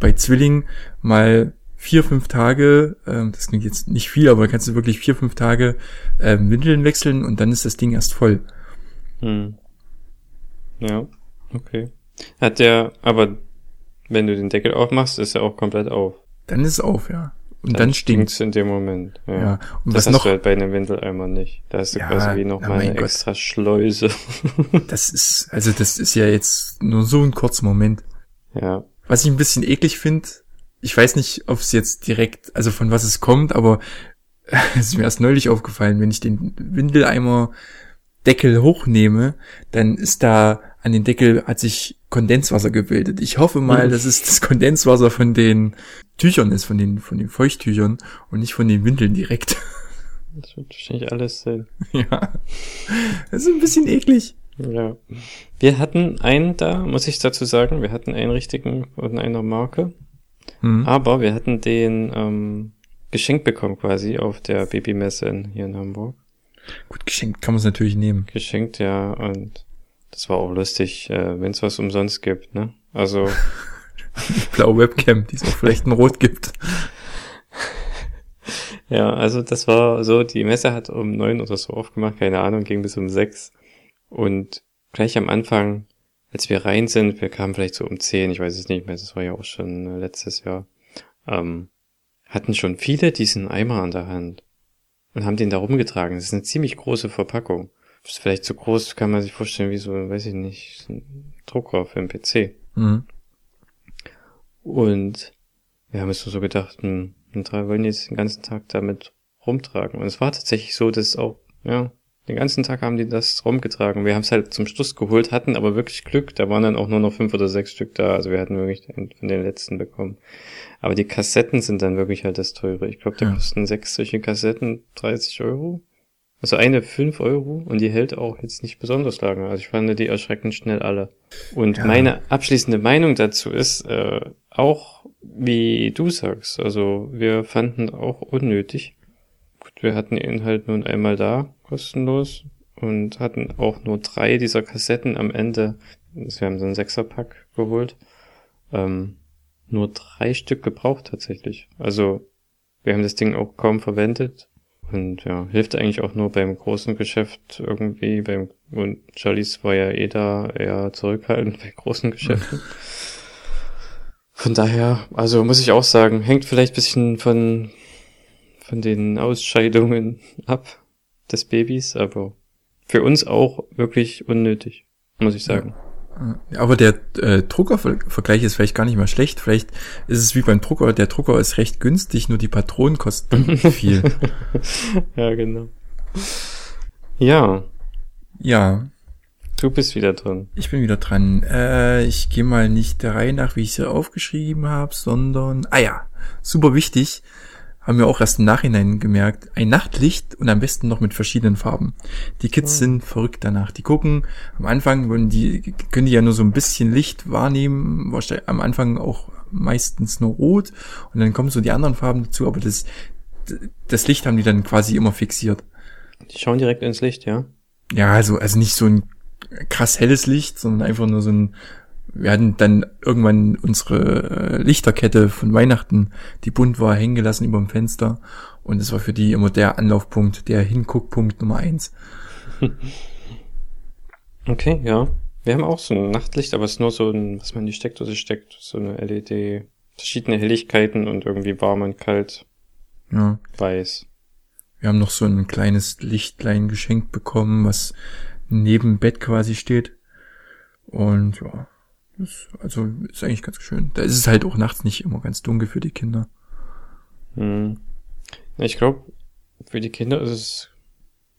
bei Zwillingen mal vier, fünf Tage, ähm, das klingt jetzt nicht viel, aber kannst du wirklich vier, fünf Tage ähm, Windeln wechseln und dann ist das Ding erst voll. Hm. Ja, okay. Hat der, aber wenn du den Deckel aufmachst, ist er auch komplett auf. Dann ist es auf, ja. Und dann, stinkt's. stinkt's in dem Moment. Ja. Ja. Und das was hast noch, du halt bei einem Windeleimer nicht. Da hast du Ja, quasi wie na, nochmal mein eine Gott. extra Schleuse. <laughs> das ist, also das ist ja jetzt nur so ein kurzer Moment. ja. Was ich ein bisschen eklig finde, ich weiß nicht, ob es jetzt direkt, also von was es kommt, aber <laughs> es ist mir erst neulich aufgefallen, wenn ich den Windeleimer Deckel hochnehme, dann ist da an den Deckel hat sich Kondenswasser gebildet. Ich hoffe mal, Mhm. dass es das Kondenswasser von den Tüchern ist, von den, von den Feuchttüchern und nicht von den Windeln direkt. <laughs> Das wird wahrscheinlich alles sein. ja. Das ist ein bisschen eklig. Ja. Wir hatten einen da, muss ich dazu sagen, wir hatten einen richtigen von einer Marke. Hm. Aber wir hatten den ähm, geschenkt bekommen quasi auf der Babymesse in, hier in Hamburg. Gut, geschenkt kann man es natürlich nehmen. Geschenkt, ja, und das war auch lustig, äh, wenn es was umsonst gibt, ne? Also, <laughs> Blaue Webcam, die es auch vielleicht in Rot gibt. <laughs> ja, also das war so, die Messe hat um neun oder so aufgemacht, keine Ahnung, ging bis um sechs. Und gleich am Anfang als wir rein sind, wir kamen vielleicht so um zehn, ich weiß es nicht mehr, das war ja auch schon äh, letztes Jahr, ähm, hatten schon viele diesen Eimer an der Hand und haben den da rumgetragen. Das ist eine ziemlich große Verpackung. Ist vielleicht so groß, kann man sich vorstellen, wie so, weiß ich nicht, ein Drucker für einen PC. Mhm. Und wir haben es so gedacht, hm, und drei wollen jetzt den ganzen Tag damit rumtragen. Und es war tatsächlich so, dass auch, ja, den ganzen Tag haben die das rumgetragen. Wir haben es halt zum Schluss geholt, hatten aber wirklich Glück. Da waren dann auch nur noch fünf oder sechs Stück da. Also wir hatten wirklich von den letzten bekommen. Aber die Kassetten sind dann wirklich halt das teure. Ich glaube, da Ja. kosten sechs solche Kassetten 30 Euro. Also eine fünf Euro und die hält auch jetzt nicht besonders lange. Also ich fand die erschreckend schnell alle. Und Ja. meine abschließende Meinung dazu ist, äh, auch wie du sagst, also wir fanden auch unnötig. Gut, wir hatten ihn halt nun einmal da, kostenlos, und hatten auch nur drei dieser Kassetten am Ende. Also Wir haben so einen Sechserpack geholt. Ähm, nur drei Stück gebraucht tatsächlich. Also wir haben das Ding auch kaum verwendet. Und ja, hilft eigentlich auch nur beim großen Geschäft irgendwie, beim, und Charlies war ja eh da eher zurückhaltend <laughs> bei großen Geschäften. Von daher, also muss ich auch sagen, hängt vielleicht bisschen von, von den Ausscheidungen ab des Babys, aber für uns auch wirklich unnötig, muss ich sagen. Ja, Aber der äh, Druckervergleich ist vielleicht gar nicht mal schlecht. Vielleicht ist es wie beim Drucker. Der Drucker ist recht günstig, nur die Patronen kosten <laughs> viel. ja, genau. Ja, Ja, du bist wieder drin. ich bin wieder dran. Äh, ich gehe mal nicht der Reihe nach, wie ich es hier aufgeschrieben habe, sondern, ah ja, super wichtig, haben wir auch erst im Nachhinein gemerkt, ein Nachtlicht und am besten noch mit verschiedenen Farben. Die Kids sind verrückt danach. Die gucken, am Anfang wollen die, können die ja nur so ein bisschen Licht wahrnehmen, wahrscheinlich am Anfang auch meistens nur rot und dann kommen so die anderen Farben dazu, aber das, das Licht haben die dann quasi immer fixiert. Die schauen direkt ins Licht, ja? Ja, also, also nicht so ein krass helles Licht, sondern einfach nur so ein, wir hatten dann irgendwann unsere äh, Lichterkette von Weihnachten, die bunt war, hängen gelassen über dem Fenster. Und es war für die immer der Anlaufpunkt, der Hinguckpunkt Nummer eins. <laughs> Okay, ja. Wir haben auch so ein Nachtlicht, aber es ist nur so ein, was man in die Steckdose steckt, so eine LED, verschiedene Helligkeiten und irgendwie warm und kalt, Ja. weiß. Wir haben noch so ein kleines Lichtlein geschenkt bekommen, was neben Bett quasi steht. Und ja, das, also ist eigentlich ganz schön. Da ist es halt auch nachts nicht immer ganz dunkel für die Kinder. Hm. Ich glaube, für die Kinder ist es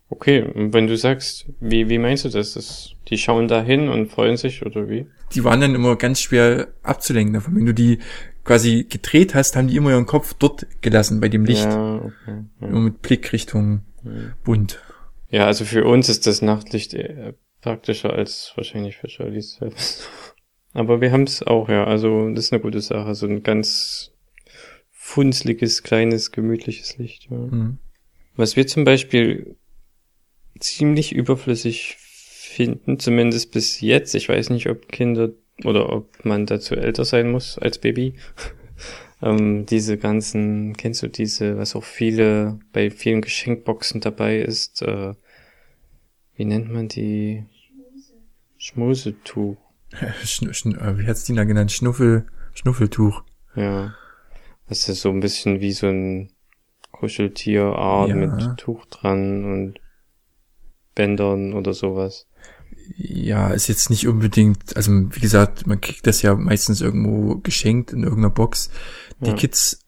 okay. Und wenn du sagst, wie, wie meinst du das? das? Die schauen da hin und freuen sich oder wie? die waren dann immer ganz schwer abzulenken davon. Wenn du die quasi gedreht hast, haben die immer ihren Kopf dort gelassen bei dem Licht. Ja, okay. Ja. Immer mit Blick Richtung Hm. bunt. ja, also für uns ist das Nachtlicht eher praktischer als wahrscheinlich für Charlies selbst. Aber wir haben es auch, ja. Also das ist eine gute Sache. So ein ganz funzliges, kleines, gemütliches Licht. Ja. Mhm. Was wir zum Beispiel ziemlich überflüssig finden, zumindest bis jetzt. Ich weiß nicht, ob Kinder oder ob man dazu älter sein muss als Baby. <laughs> ähm, diese ganzen, kennst du diese, was auch viele, bei vielen Geschenkboxen dabei ist, äh, wie nennt man die? Schmusetuch. <laughs> Schn schn äh, wie hat's die da genannt? Schnuffel, Schnuffeltuch. Ja. Das ist so ein bisschen wie so ein Kuscheltierart Ja. mit Tuch dran und Bändern oder sowas. Ja, ist jetzt nicht unbedingt, also wie gesagt, man kriegt das ja meistens irgendwo geschenkt in irgendeiner Box. Die Ja. Kids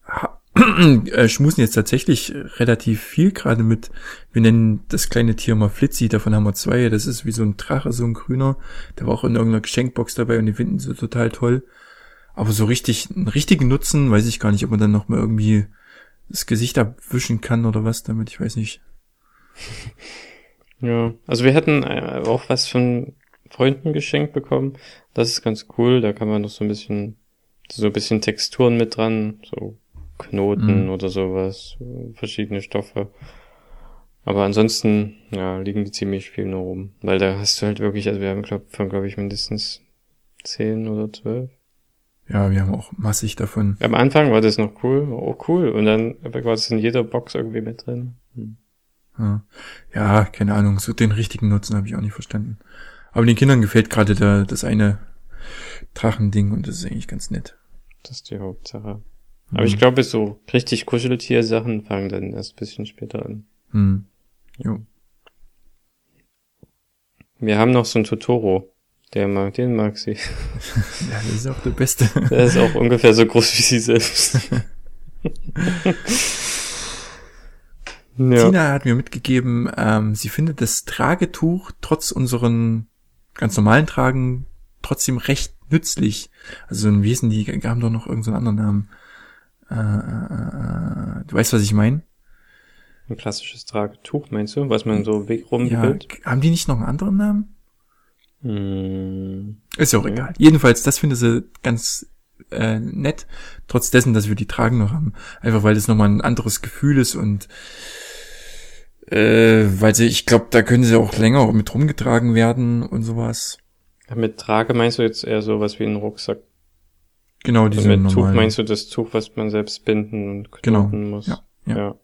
<clears throat> äh, schmusen jetzt tatsächlich relativ viel gerade mit, wir nennen das kleine Tier mal Flitzi, davon haben wir zwei, das ist wie so ein Drache, so ein grüner, der war auch in irgendeiner Geschenkbox dabei und die finden sie total toll. Aber so richtig, einen richtigen Nutzen, weiß ich gar nicht, ob man dann noch mal irgendwie das Gesicht abwischen kann oder was damit, ich weiß nicht. <laughs> Ja, also wir hatten äh, auch was von Freunden geschenkt bekommen. Das ist ganz cool. Da kann man noch so ein bisschen, so ein bisschen Texturen mit dran, so Knoten Mhm. oder sowas, verschiedene Stoffe. Aber ansonsten, ja, liegen die ziemlich viel nur rum. Weil da hast du halt wirklich, also wir haben, glaub, von, glaube ich, mindestens zehn oder zwölf. Ja, wir haben auch massig davon. Am Anfang war das noch cool, oh cool. Und dann war das in jeder Box irgendwie mit drin. Hm. Ja. ja, keine Ahnung, so den richtigen Nutzen habe ich auch nicht verstanden. Aber den Kindern gefällt gerade da, das eine Drachending und das ist eigentlich ganz nett. Das ist die Hauptsache. Aber ich glaube, so richtig Kuscheltier-Sachen fangen dann erst ein bisschen später an. Hm. Jo. Wir haben noch so einen Totoro. Der mag, den mag sie. <laughs> Ja, das ist auch der Beste. <laughs> Der ist auch ungefähr so groß wie sie selbst. <laughs> ja. Tina hat mir mitgegeben, ähm, sie findet das Tragetuch trotz unseren ganz normalen Tragen trotzdem recht nützlich. Also ein Wesen, die haben doch noch irgendeinen anderen Namen. Äh, äh, äh, du weißt, was ich meine? Ein klassisches Tragetuch, meinst du? Was man so weg Ja, rumwickelt? haben die nicht noch einen anderen Namen? Hm. Ist ja auch Ja. egal. Jedenfalls, das finde sie ganz äh, nett, trotz dessen, dass wir die Tragen noch haben. Einfach weil das nochmal ein anderes Gefühl ist und äh, weil sie, ich glaube, da können sie auch länger mit rumgetragen werden und sowas. Mit Trage meinst du jetzt eher sowas wie einen Rucksack? Genau, diese Und mit Tuch meinst du das Tuch, was man selbst binden und Genau, knoten muss? ja, ja.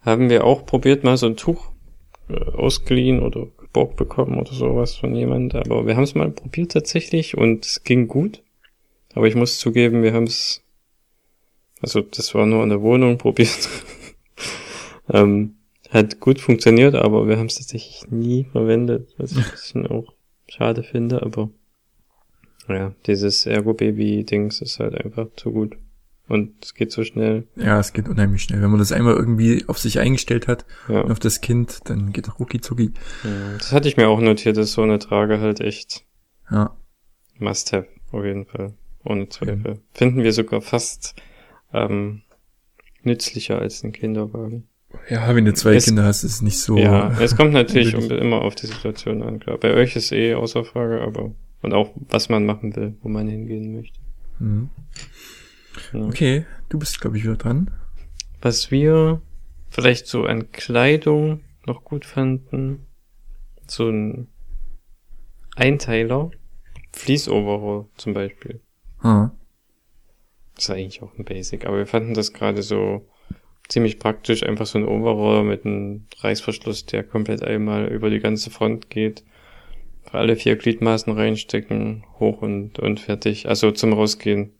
Haben wir auch probiert, mal so ein Tuch äh, ausgeliehen oder geborgt bekommen oder sowas von jemand, aber wir haben es mal probiert tatsächlich und es ging gut. Aber ich muss zugeben, wir haben es, also das war nur in der Wohnung <laughs> probiert. ähm, hat gut funktioniert, aber wir haben es tatsächlich nie verwendet, was ich ein bisschen auch schade finde, aber ja, dieses Ergo-Baby-Dings ist halt einfach zu gut. Und es geht so schnell. Ja, es geht unheimlich schnell. Wenn man das einmal irgendwie auf sich eingestellt hat Ja. und auf das Kind, dann geht rucki zucki. Ja, Das hatte ich mir auch notiert, dass so eine Trage halt echt Ja. Must-have, auf jeden Fall. Ohne Zweifel. Finden wir sogar fast ähm, nützlicher als ein Kinderwagen. Ja, wenn du zwei Es- Kinder hast, ist es nicht so. ja, es kommt natürlich <laughs> immer auf die Situation an, klar. Bei euch ist eh außer Frage, aber und auch was man machen will, wo man hingehen möchte. Mhm. Ja. Okay, du bist, glaube ich, wieder dran. Was wir vielleicht so an Kleidung noch gut fanden, so ein Einteiler, Fleece-Overall zum Beispiel. Ah. Das ist eigentlich auch ein Basic, aber wir fanden das gerade so ziemlich praktisch, einfach so ein Overall mit einem Reißverschluss, der komplett einmal über die ganze Front geht. Alle vier Gliedmaßen reinstecken, hoch und, und fertig. Also zum Rausgehen.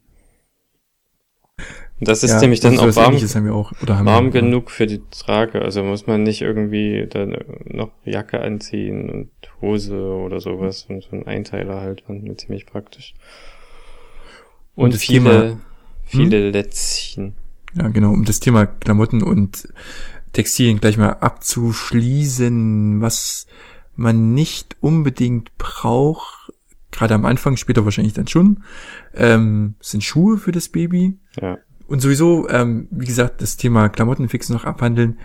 Das ist ja, nämlich dann auch warm, auch. Warm wir, genug für die Trage. Also muss man nicht irgendwie dann noch Jacke anziehen und Hose oder sowas. Und so ein Einteiler halt fanden wir ziemlich praktisch. Und Und, viele, Thema- Hm? viele Lätzchen. Ja, genau, um das Thema Klamotten und Textilien gleich mal abzuschließen, was man nicht unbedingt braucht, gerade am Anfang, später wahrscheinlich dann schon, ähm, sind Schuhe für das Baby. Ja. Und sowieso, ähm, wie gesagt, das Thema Klamottenfix noch abhandeln.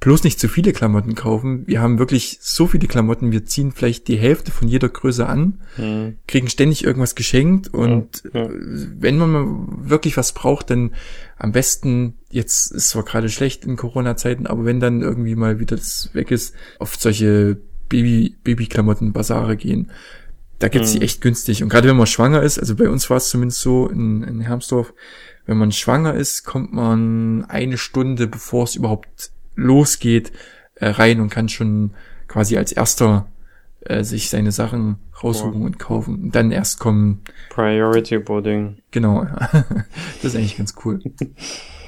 Bloß nicht zu viele Klamotten kaufen. Wir haben wirklich so viele Klamotten. Wir ziehen vielleicht die Hälfte von jeder Größe an, Hm. kriegen ständig irgendwas geschenkt und Ja, ja. wenn man mal wirklich was braucht, dann am besten, jetzt ist zwar gerade schlecht in Corona-Zeiten, aber wenn dann irgendwie mal wieder das weg ist, auf solche Baby, Babyklamotten, Basare gehen. Da gibt's die Mhm. echt günstig. Und gerade wenn man schwanger ist, also bei uns war es zumindest so in, in Hermsdorf, wenn man schwanger ist, kommt man eine Stunde, bevor es überhaupt losgeht, äh, rein und kann schon quasi als erster äh, sich seine Sachen raussuchen Wow. und kaufen. Und dann erst kommen, Priority Boarding. genau, <laughs> das ist eigentlich ganz cool. <laughs>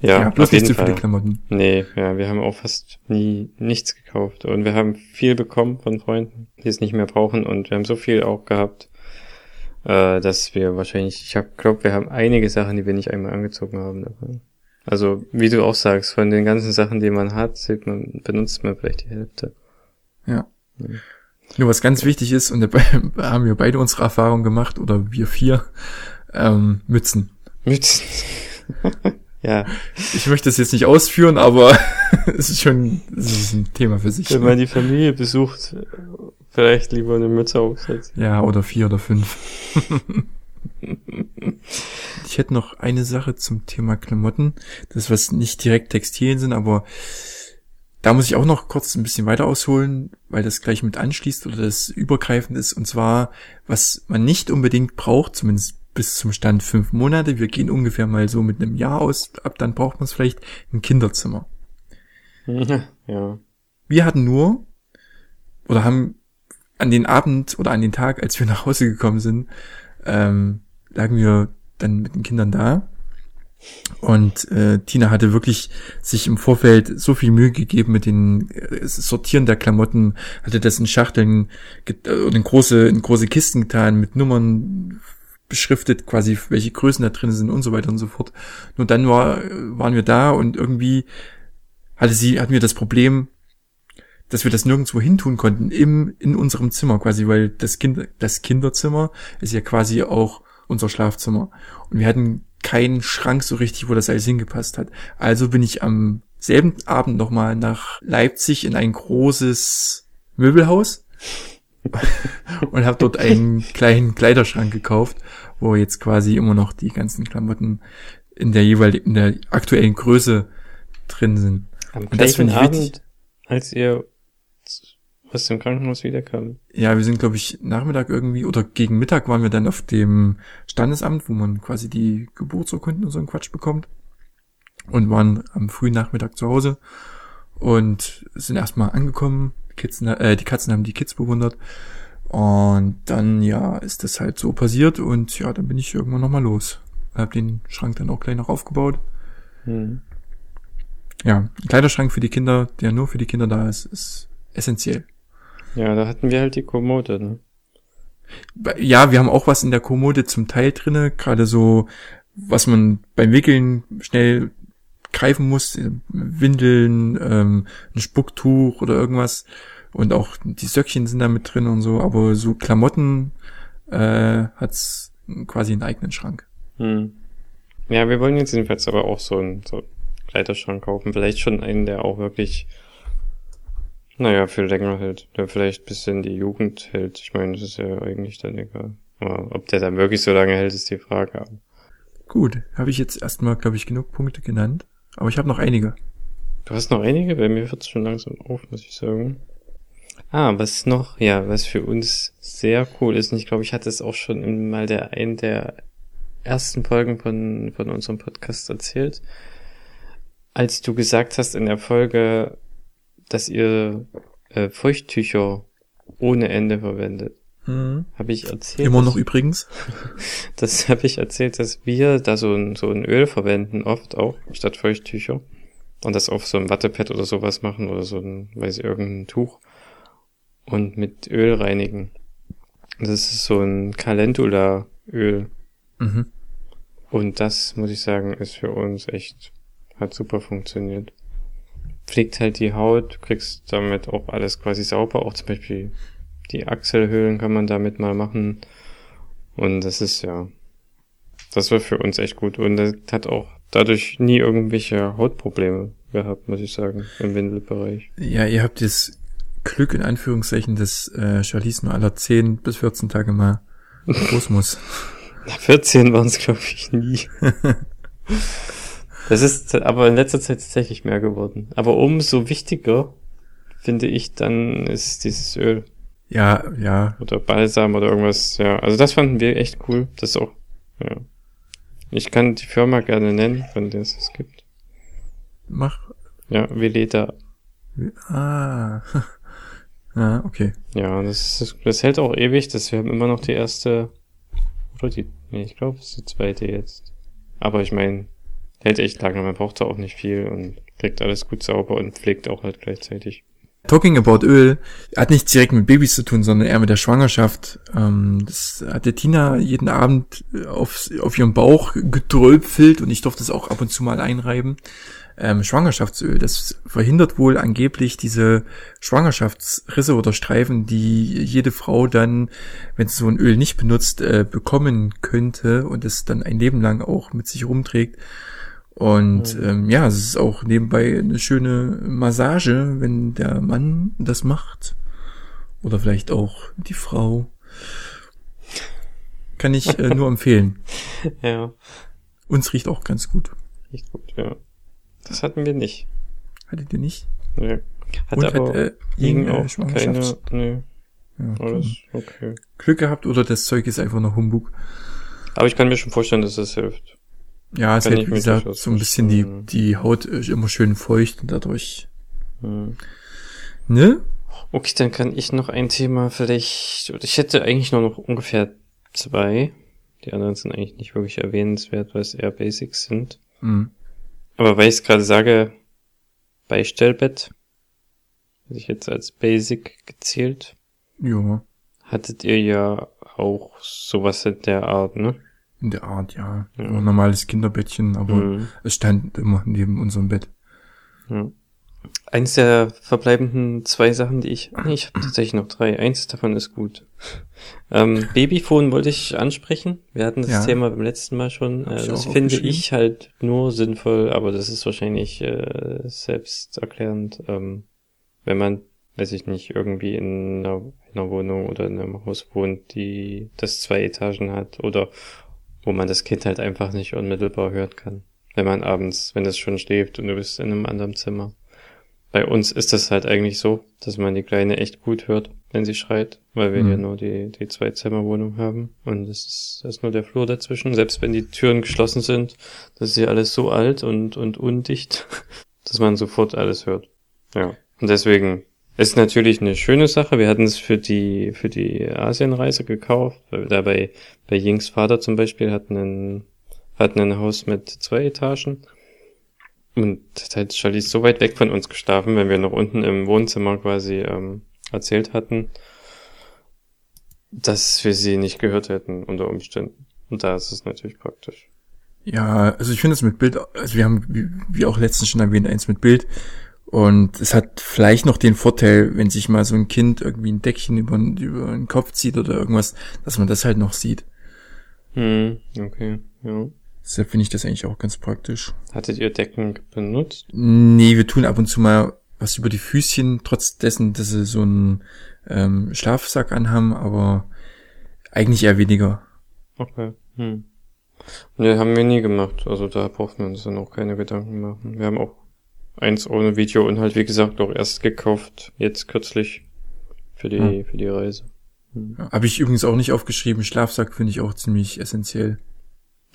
Ja, Ja, bloß auf nicht jeden zu viele Fall. Klamotten. Nee, ja, wir haben auch fast nie nichts gekauft. Und wir haben viel bekommen von Freunden, die es nicht mehr brauchen. Und wir haben so viel auch gehabt, äh, dass wir wahrscheinlich, ich glaube, wir haben einige Sachen, die wir nicht einmal angezogen haben davon. Also, wie du auch sagst, von den ganzen Sachen, die man hat, sieht man, benutzt man vielleicht die Hälfte. Ja. Nur was ganz wichtig ist, und dabei <laughs> haben wir beide unsere Erfahrung gemacht, oder wir vier, ähm, Mützen. Mützen. <laughs> ja, Ich möchte es jetzt nicht ausführen, aber <laughs> es ist schon, es ist ein Thema für sich. wenn man die Familie besucht, vielleicht lieber eine Mütze aufsetzen. Ja, oder vier oder fünf. <laughs> ich hätte noch eine Sache zum Thema Klamotten. Das, was nicht direkt Textilien sind, aber da muss ich auch noch kurz ein bisschen weiter ausholen, weil das gleich mit anschließt oder das übergreifend ist. Und zwar, was man nicht unbedingt braucht, zumindest bis zum Stand fünf Monate. Wir gehen ungefähr mal so mit einem Jahr aus. Ab dann braucht man es vielleicht ein Kinderzimmer. <laughs> ja. Wir hatten nur oder haben an den Abend oder an den Tag, als wir nach Hause gekommen sind, ähm, lagen wir dann mit den Kindern da. Und äh, Tina hatte wirklich sich im Vorfeld so viel Mühe gegeben mit den äh, Sortieren der Klamotten, hatte das in Schachteln äh, und in große, in große Kisten getan, mit Nummern beschriftet, quasi welche Größen da drin sind und so weiter und so fort. Nur dann war, waren wir da und irgendwie hatte sie, hatten wir das Problem, dass wir das nirgendwo hin tun konnten, im, in unserem Zimmer quasi, weil das Kind, das Kinderzimmer ist ja quasi auch unser Schlafzimmer. Und wir hatten keinen Schrank so richtig, wo das alles hingepasst hat. Also bin ich am selben Abend nochmal nach Leipzig in ein großes Möbelhaus <laughs> und habe dort einen kleinen Kleiderschrank gekauft, wo jetzt quasi immer noch die ganzen Klamotten in der jeweiligen, in der aktuellen Größe drin sind. Am gleichen Abend, als ihr aus dem Krankenhaus wiederkam. Ja, wir sind, glaube ich, Nachmittag irgendwie oder gegen Mittag waren wir dann auf dem Standesamt, wo man quasi die Geburtsurkunden und so einen Quatsch bekommt. Und waren am frühen Nachmittag zu Hause und sind erstmal angekommen. Kids, äh, die Katzen haben die Kids bewundert. Und dann, ja, ist das halt so passiert und ja, dann bin ich irgendwann nochmal los. Hab den Schrank dann auch gleich noch aufgebaut. Hm. Ja, ein Kleiderschrank für die Kinder, der nur für die Kinder da ist, ist essentiell. Ja, da hatten wir halt die Kommode, ne? Ja, wir haben auch was in der Kommode zum Teil drinne, gerade so, was man beim Wickeln schnell greifen muss, Windeln, ähm, ein Spucktuch oder irgendwas. Und auch die Söckchen sind da mit drin und so, aber so Klamotten äh, hat's quasi einen eigenen Schrank. Hm. Ja, wir wollen jetzt jedenfalls aber auch so einen so Kleiderschrank kaufen. Vielleicht schon einen, der auch wirklich naja, für länger hält. Der vielleicht bis in die Jugend hält. Ich meine, das ist ja eigentlich dann egal. Aber ob der dann wirklich so lange hält, ist die Frage. Gut, habe ich jetzt erstmal, glaube ich, genug Punkte genannt. Aber ich habe noch einige. Du hast noch einige? Bei mir wird's schon langsam auf, muss ich sagen. Ah, was noch, ja, was für uns sehr cool ist, und ich glaube, ich hatte es auch schon in mal der einen der ersten Folgen von, von unserem Podcast erzählt, als du gesagt hast in der Folge, dass ihr äh, Feuchttücher ohne Ende verwendet. Mhm. Habe ich erzählt. Immer noch übrigens. <laughs> Das habe ich erzählt, dass wir da so ein, so ein Öl verwenden, oft auch, statt Feuchttücher. Und das auf so ein Wattepad oder sowas machen oder so ein, weiß ich, irgendein Tuch. Und mit Öl reinigen. Das ist so ein Calendula-Öl. Mhm. Und das, muss ich sagen, ist für uns echt, hat super funktioniert pflegt halt die Haut, du kriegst damit auch alles quasi sauber, auch zum Beispiel die Achselhöhlen kann man damit mal machen. Und das ist ja, das war für uns echt gut. Und das hat auch dadurch nie irgendwelche Hautprobleme gehabt, muss ich sagen, im Windelbereich. Ja, ihr habt das Glück in Anführungszeichen, dass äh, Charlize nur aller 10 bis 14 Tage mal groß <laughs> muss. 14 waren es, glaube ich, nie. <laughs> Das ist aber in letzter Zeit tatsächlich mehr geworden. Aber umso wichtiger, finde ich, dann ist dieses Öl. Ja, ja. Oder Balsam oder irgendwas, ja. Also das fanden wir echt cool. Das auch, ja. Ich kann die Firma gerne nennen, von der es es gibt. Mach. Ja, Veleda. Ah. <laughs> ja, okay. Ja, das, das hält auch ewig. Das, wir haben immer noch die erste, oder die, nee, ich glaube, es ist die zweite jetzt. Aber ich meine, hält echt lange, man braucht da auch nicht viel und kriegt alles gut sauber und pflegt auch halt gleichzeitig. Talking about Öl hat nichts direkt mit Babys zu tun, sondern eher mit der Schwangerschaft. Ähm, das hatte Tina jeden Abend auf, auf ihrem Bauch gedröpfelt und ich durfte das auch ab und zu mal einreiben. Ähm, Schwangerschaftsöl, das verhindert wohl angeblich diese Schwangerschaftsrisse oder Streifen, die jede Frau dann, wenn sie so ein Öl nicht benutzt, äh, bekommen könnte und es dann ein Leben lang auch mit sich rumträgt. Und mhm. ähm, ja, es ist auch nebenbei eine schöne Massage, wenn der Mann das macht. Oder vielleicht auch die Frau. Kann ich äh, <laughs> nur empfehlen. Ja. Uns riecht auch ganz gut. Riecht gut, ja. Das hatten wir nicht. Hattet ihr nicht? Nee. Hat Und aber hat, äh, Ying auch keine, nee. Ja, Alles okay. Glück gehabt oder das Zeug ist einfach noch Humbug. Aber ich kann mir schon vorstellen, dass es hilft. Ja, es hält, wie gesagt, so ein bisschen die, die Haut immer schön feucht und dadurch. Hm. Ne? Okay, dann kann ich noch ein Thema vielleicht, ich hätte eigentlich nur noch ungefähr zwei. Die anderen sind eigentlich nicht wirklich erwähnenswert, weil es eher Basics sind. Mhm. Aber weil ich es gerade sage, Beistellbett, hätte ich jetzt als Basic gezählt, Ja, hattet ihr ja auch sowas in der Art, ne? in der Art, ja. Ja. Ein normales Kinderbettchen, aber Mhm. es stand immer neben unserem Bett. Ja. Eins der verbleibenden zwei Sachen, die ich, nee, ich habe tatsächlich noch drei. Eins davon ist gut. Ähm, Babyphone wollte ich ansprechen. Wir hatten das Ja. Thema beim letzten Mal schon. Äh, das finde ich halt nur sinnvoll, aber das ist wahrscheinlich äh, selbsterklärend, ähm, wenn man, weiß ich nicht, irgendwie in einer, in einer Wohnung oder in einem Haus wohnt, die das zwei Etagen hat oder wo man das Kind halt einfach nicht unmittelbar hören kann. Wenn man abends, wenn es schon schläft und du bist in einem anderen Zimmer. Bei uns ist das halt eigentlich so, dass man die Kleine echt gut hört, wenn sie schreit, weil wir Mhm. hier nur die, die Zwei-Zimmer-Wohnung haben. Und es ist, ist nur der Flur dazwischen. Selbst wenn die Türen geschlossen sind, das ist hier alles so alt und, und undicht, <laughs> dass man sofort alles hört. Ja. Und deswegen ist natürlich eine schöne Sache. Wir hatten es für die, für die Asienreise gekauft, weil wir da bei, bei Yings Vater zum Beispiel hatten ein, hatten ein Haus mit zwei Etagen. Und hat Charlie so weit weg von uns geschlafen, wenn wir noch unten im Wohnzimmer quasi ähm, erzählt hatten, dass wir sie nicht gehört hätten unter Umständen. Und da ist es natürlich praktisch. Ja, also ich finde es mit Bild, also wir haben, wie, wie auch letztens schon erwähnt, eins mit Bild. Und es hat vielleicht noch den Vorteil, wenn sich mal so ein Kind irgendwie ein Deckchen über, über den Kopf zieht oder irgendwas, dass man das halt noch sieht. Hm, okay, ja. Deshalb finde ich das eigentlich auch ganz praktisch. Hattet ihr Decken benutzt? Nee, wir tun ab und zu mal was über die Füßchen, trotz dessen, dass sie so einen ähm, Schlafsack anhaben, aber eigentlich eher weniger. Okay. Hm. Nee, haben wir nie gemacht. Also da brauchen wir uns dann auch keine Gedanken machen. Wir haben auch eins ohne Video und halt, wie gesagt, auch erst gekauft, jetzt kürzlich für die, Hm. für die Reise. Hm. Habe ich übrigens auch nicht aufgeschrieben. Schlafsack finde ich auch ziemlich essentiell.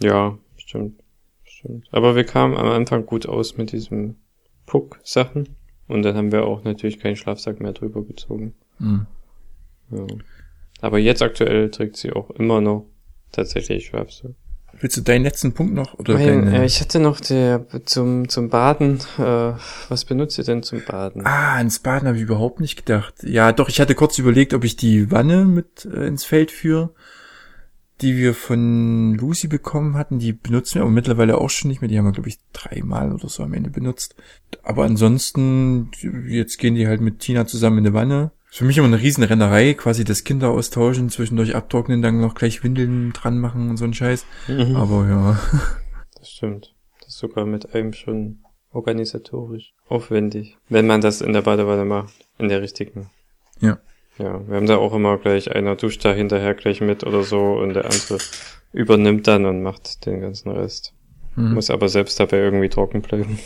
Ja, stimmt. Stimmt. Aber wir kamen am Anfang gut aus mit diesem Puck-Sachen. Und dann haben wir auch natürlich keinen Schlafsack mehr drüber gezogen. Hm. Ja. Aber jetzt aktuell trägt sie auch immer noch tatsächlich Schlafsack. Willst du deinen letzten Punkt noch? Oder deine... äh, ich hatte noch der zum zum Baden. Äh, was benutzt ihr denn zum Baden? Ah, ans Baden habe ich überhaupt nicht gedacht. Ja, doch, ich hatte kurz überlegt, ob ich die Wanne mit äh, ins Feld führe, die wir von Lucy bekommen hatten. Die benutzen wir aber mittlerweile auch schon nicht mehr. Die haben wir, glaube ich, dreimal oder so am Ende benutzt. Aber ansonsten, jetzt gehen die halt mit Tina zusammen in eine Wanne. Ist für mich immer eine riesen Rennerei, quasi das Kinder austauschen, zwischendurch abtrocknen, dann noch gleich Windeln dran machen und so ein Scheiß. Mhm. Aber ja. <laughs> Das stimmt. Das ist sogar mit einem schon organisatorisch aufwendig, wenn man das in der Badewanne macht, in der richtigen. Ja. Ja, wir haben da auch immer gleich einer duscht da hinterher gleich mit oder so und der andere übernimmt dann und macht den ganzen Rest. Mhm. Muss aber selbst dabei irgendwie trocken bleiben.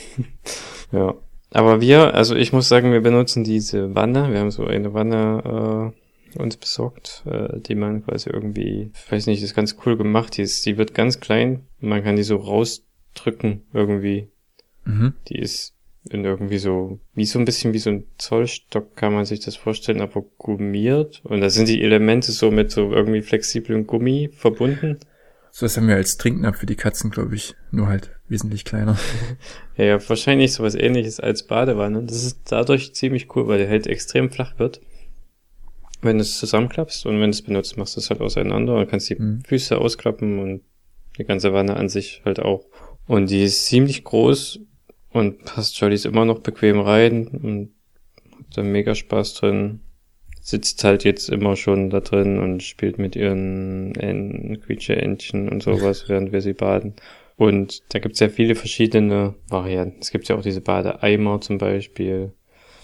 <laughs> ja. Aber wir, also ich muss sagen, wir benutzen diese Wanne. Wir haben so eine Wanne äh, uns besorgt, äh, die man quasi irgendwie, ich weiß nicht, ist ganz cool gemacht. Die, ist, die wird ganz klein. Man kann die so rausdrücken irgendwie. Mhm. Die ist in irgendwie so, wie so ein bisschen wie so ein Zollstock kann man sich das vorstellen, aber gummiert. Und da sind die Elemente so mit so irgendwie flexiblem Gummi verbunden. So was haben wir als Trinknapf für die Katzen, glaube ich. Nur halt wesentlich kleiner. <laughs> Ja, ja, wahrscheinlich sowas ähnliches als Badewanne. Das ist dadurch ziemlich cool, weil der halt extrem flach wird. Wenn du es zusammenklappst und wenn du es benutzt, machst du es halt auseinander und kannst die Mhm. Füße ausklappen und die ganze Wanne an sich halt auch. Und die ist ziemlich groß und passt Jollies immer noch bequem rein und hat da mega Spaß drin. Sitzt halt jetzt immer schon da drin und spielt mit ihren Enten, Quietsche-Entchen und sowas, während wir sie baden. Und da gibt's ja viele verschiedene Varianten. Es gibt ja auch diese Badeeimer zum Beispiel.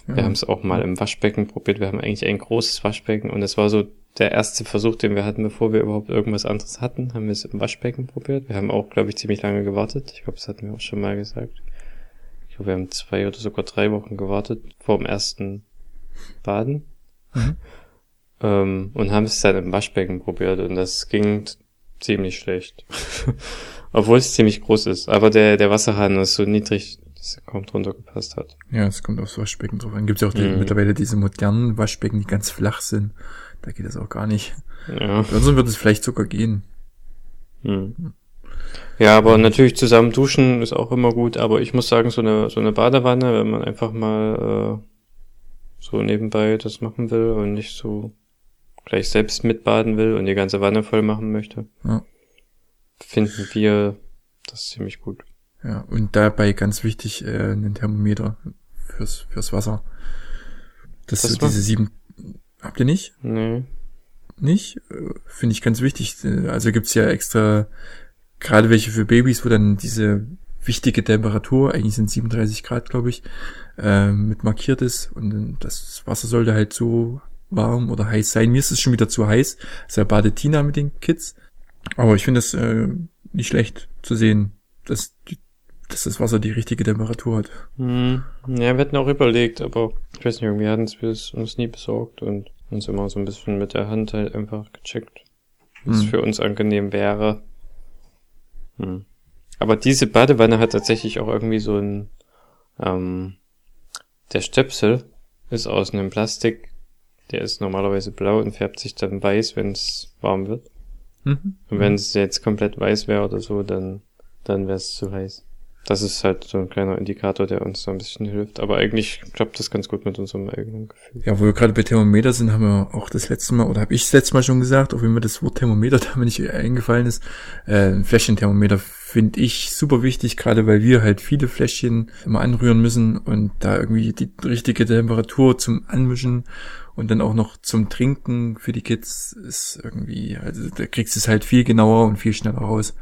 Wir haben es auch mal im Waschbecken probiert. Wir haben eigentlich ein großes Waschbecken und das war so der erste Versuch, den wir hatten, bevor wir überhaupt irgendwas anderes hatten, haben wir es im Waschbecken probiert. Wir haben auch, glaube ich, ziemlich lange gewartet. Ich glaube, das hatten wir auch schon mal gesagt. Ich glaube, wir haben zwei oder sogar drei Wochen gewartet vor dem ersten Baden. Mhm. Ähm, und haben es dann im Waschbecken probiert und das ging ziemlich schlecht. <laughs> Obwohl es ziemlich groß ist. Aber der, der Wasserhahn ist so niedrig, dass er kaum drunter gepasst hat. Ja, es kommt aufs Waschbecken drauf an. Gibt ja auch die, Mhm. mittlerweile diese modernen Waschbecken, die ganz flach sind. Da geht das auch gar nicht. Ja. Bei uns wird es vielleicht sogar gehen. Hm. Ja, aber natürlich zusammen duschen ist auch immer gut, aber ich muss sagen, so eine, so eine Badewanne, wenn man einfach mal äh, so nebenbei das machen will und nicht so gleich selbst mitbaden will und die ganze Wanne voll machen möchte, Ja. finden wir das ziemlich gut. Ja, und dabei ganz wichtig, äh, ein Thermometer fürs, fürs Wasser. Das, Das diese sieben, habt ihr nicht? Nee. Nicht? Äh, Finde ich ganz wichtig. Äh, Also gibt's ja extra, gerade welche für Babys, wo dann diese wichtige Temperatur, eigentlich sind 37 Grad, glaube ich, äh, mit markiert ist und das Wasser sollte halt so warm oder heiß sein. Mir ist es schon wieder zu heiß. Deshalb badet Tina mit den Kids. Aber ich finde es äh, nicht schlecht zu sehen, dass, die, dass das Wasser die richtige Temperatur hat. Hm. Ja, wir hatten auch überlegt, aber ich weiß nicht, irgendwie hatten wir es uns nie besorgt und uns immer so ein bisschen mit der Hand halt einfach gecheckt, was Hm. für uns angenehm wäre. Hm. Aber diese Badewanne hat tatsächlich auch irgendwie so ein, ähm, der Stöpsel ist aus einem Plastik, der ist normalerweise blau und färbt sich dann weiß, wenn es warm wird. Mhm. Und wenn es jetzt komplett weiß wäre oder so, dann, dann wäre es zu heiß. Das ist halt so ein kleiner Indikator, der uns so ein bisschen hilft. Aber eigentlich klappt das ganz gut mit unserem eigenen Gefühl. Ja, wo wir gerade bei Thermometer sind, haben wir auch das letzte Mal, oder habe ich das letzte Mal schon gesagt, auch wenn mir das Wort Thermometer <laughs> damit nicht eingefallen ist, äh, ein Fläschchenthermometer finde ich super wichtig, gerade weil wir halt viele Fläschchen immer anrühren müssen und da irgendwie die richtige Temperatur zum Anmischen und dann auch noch zum Trinken für die Kids ist irgendwie, also da kriegst du es halt viel genauer und viel schneller raus,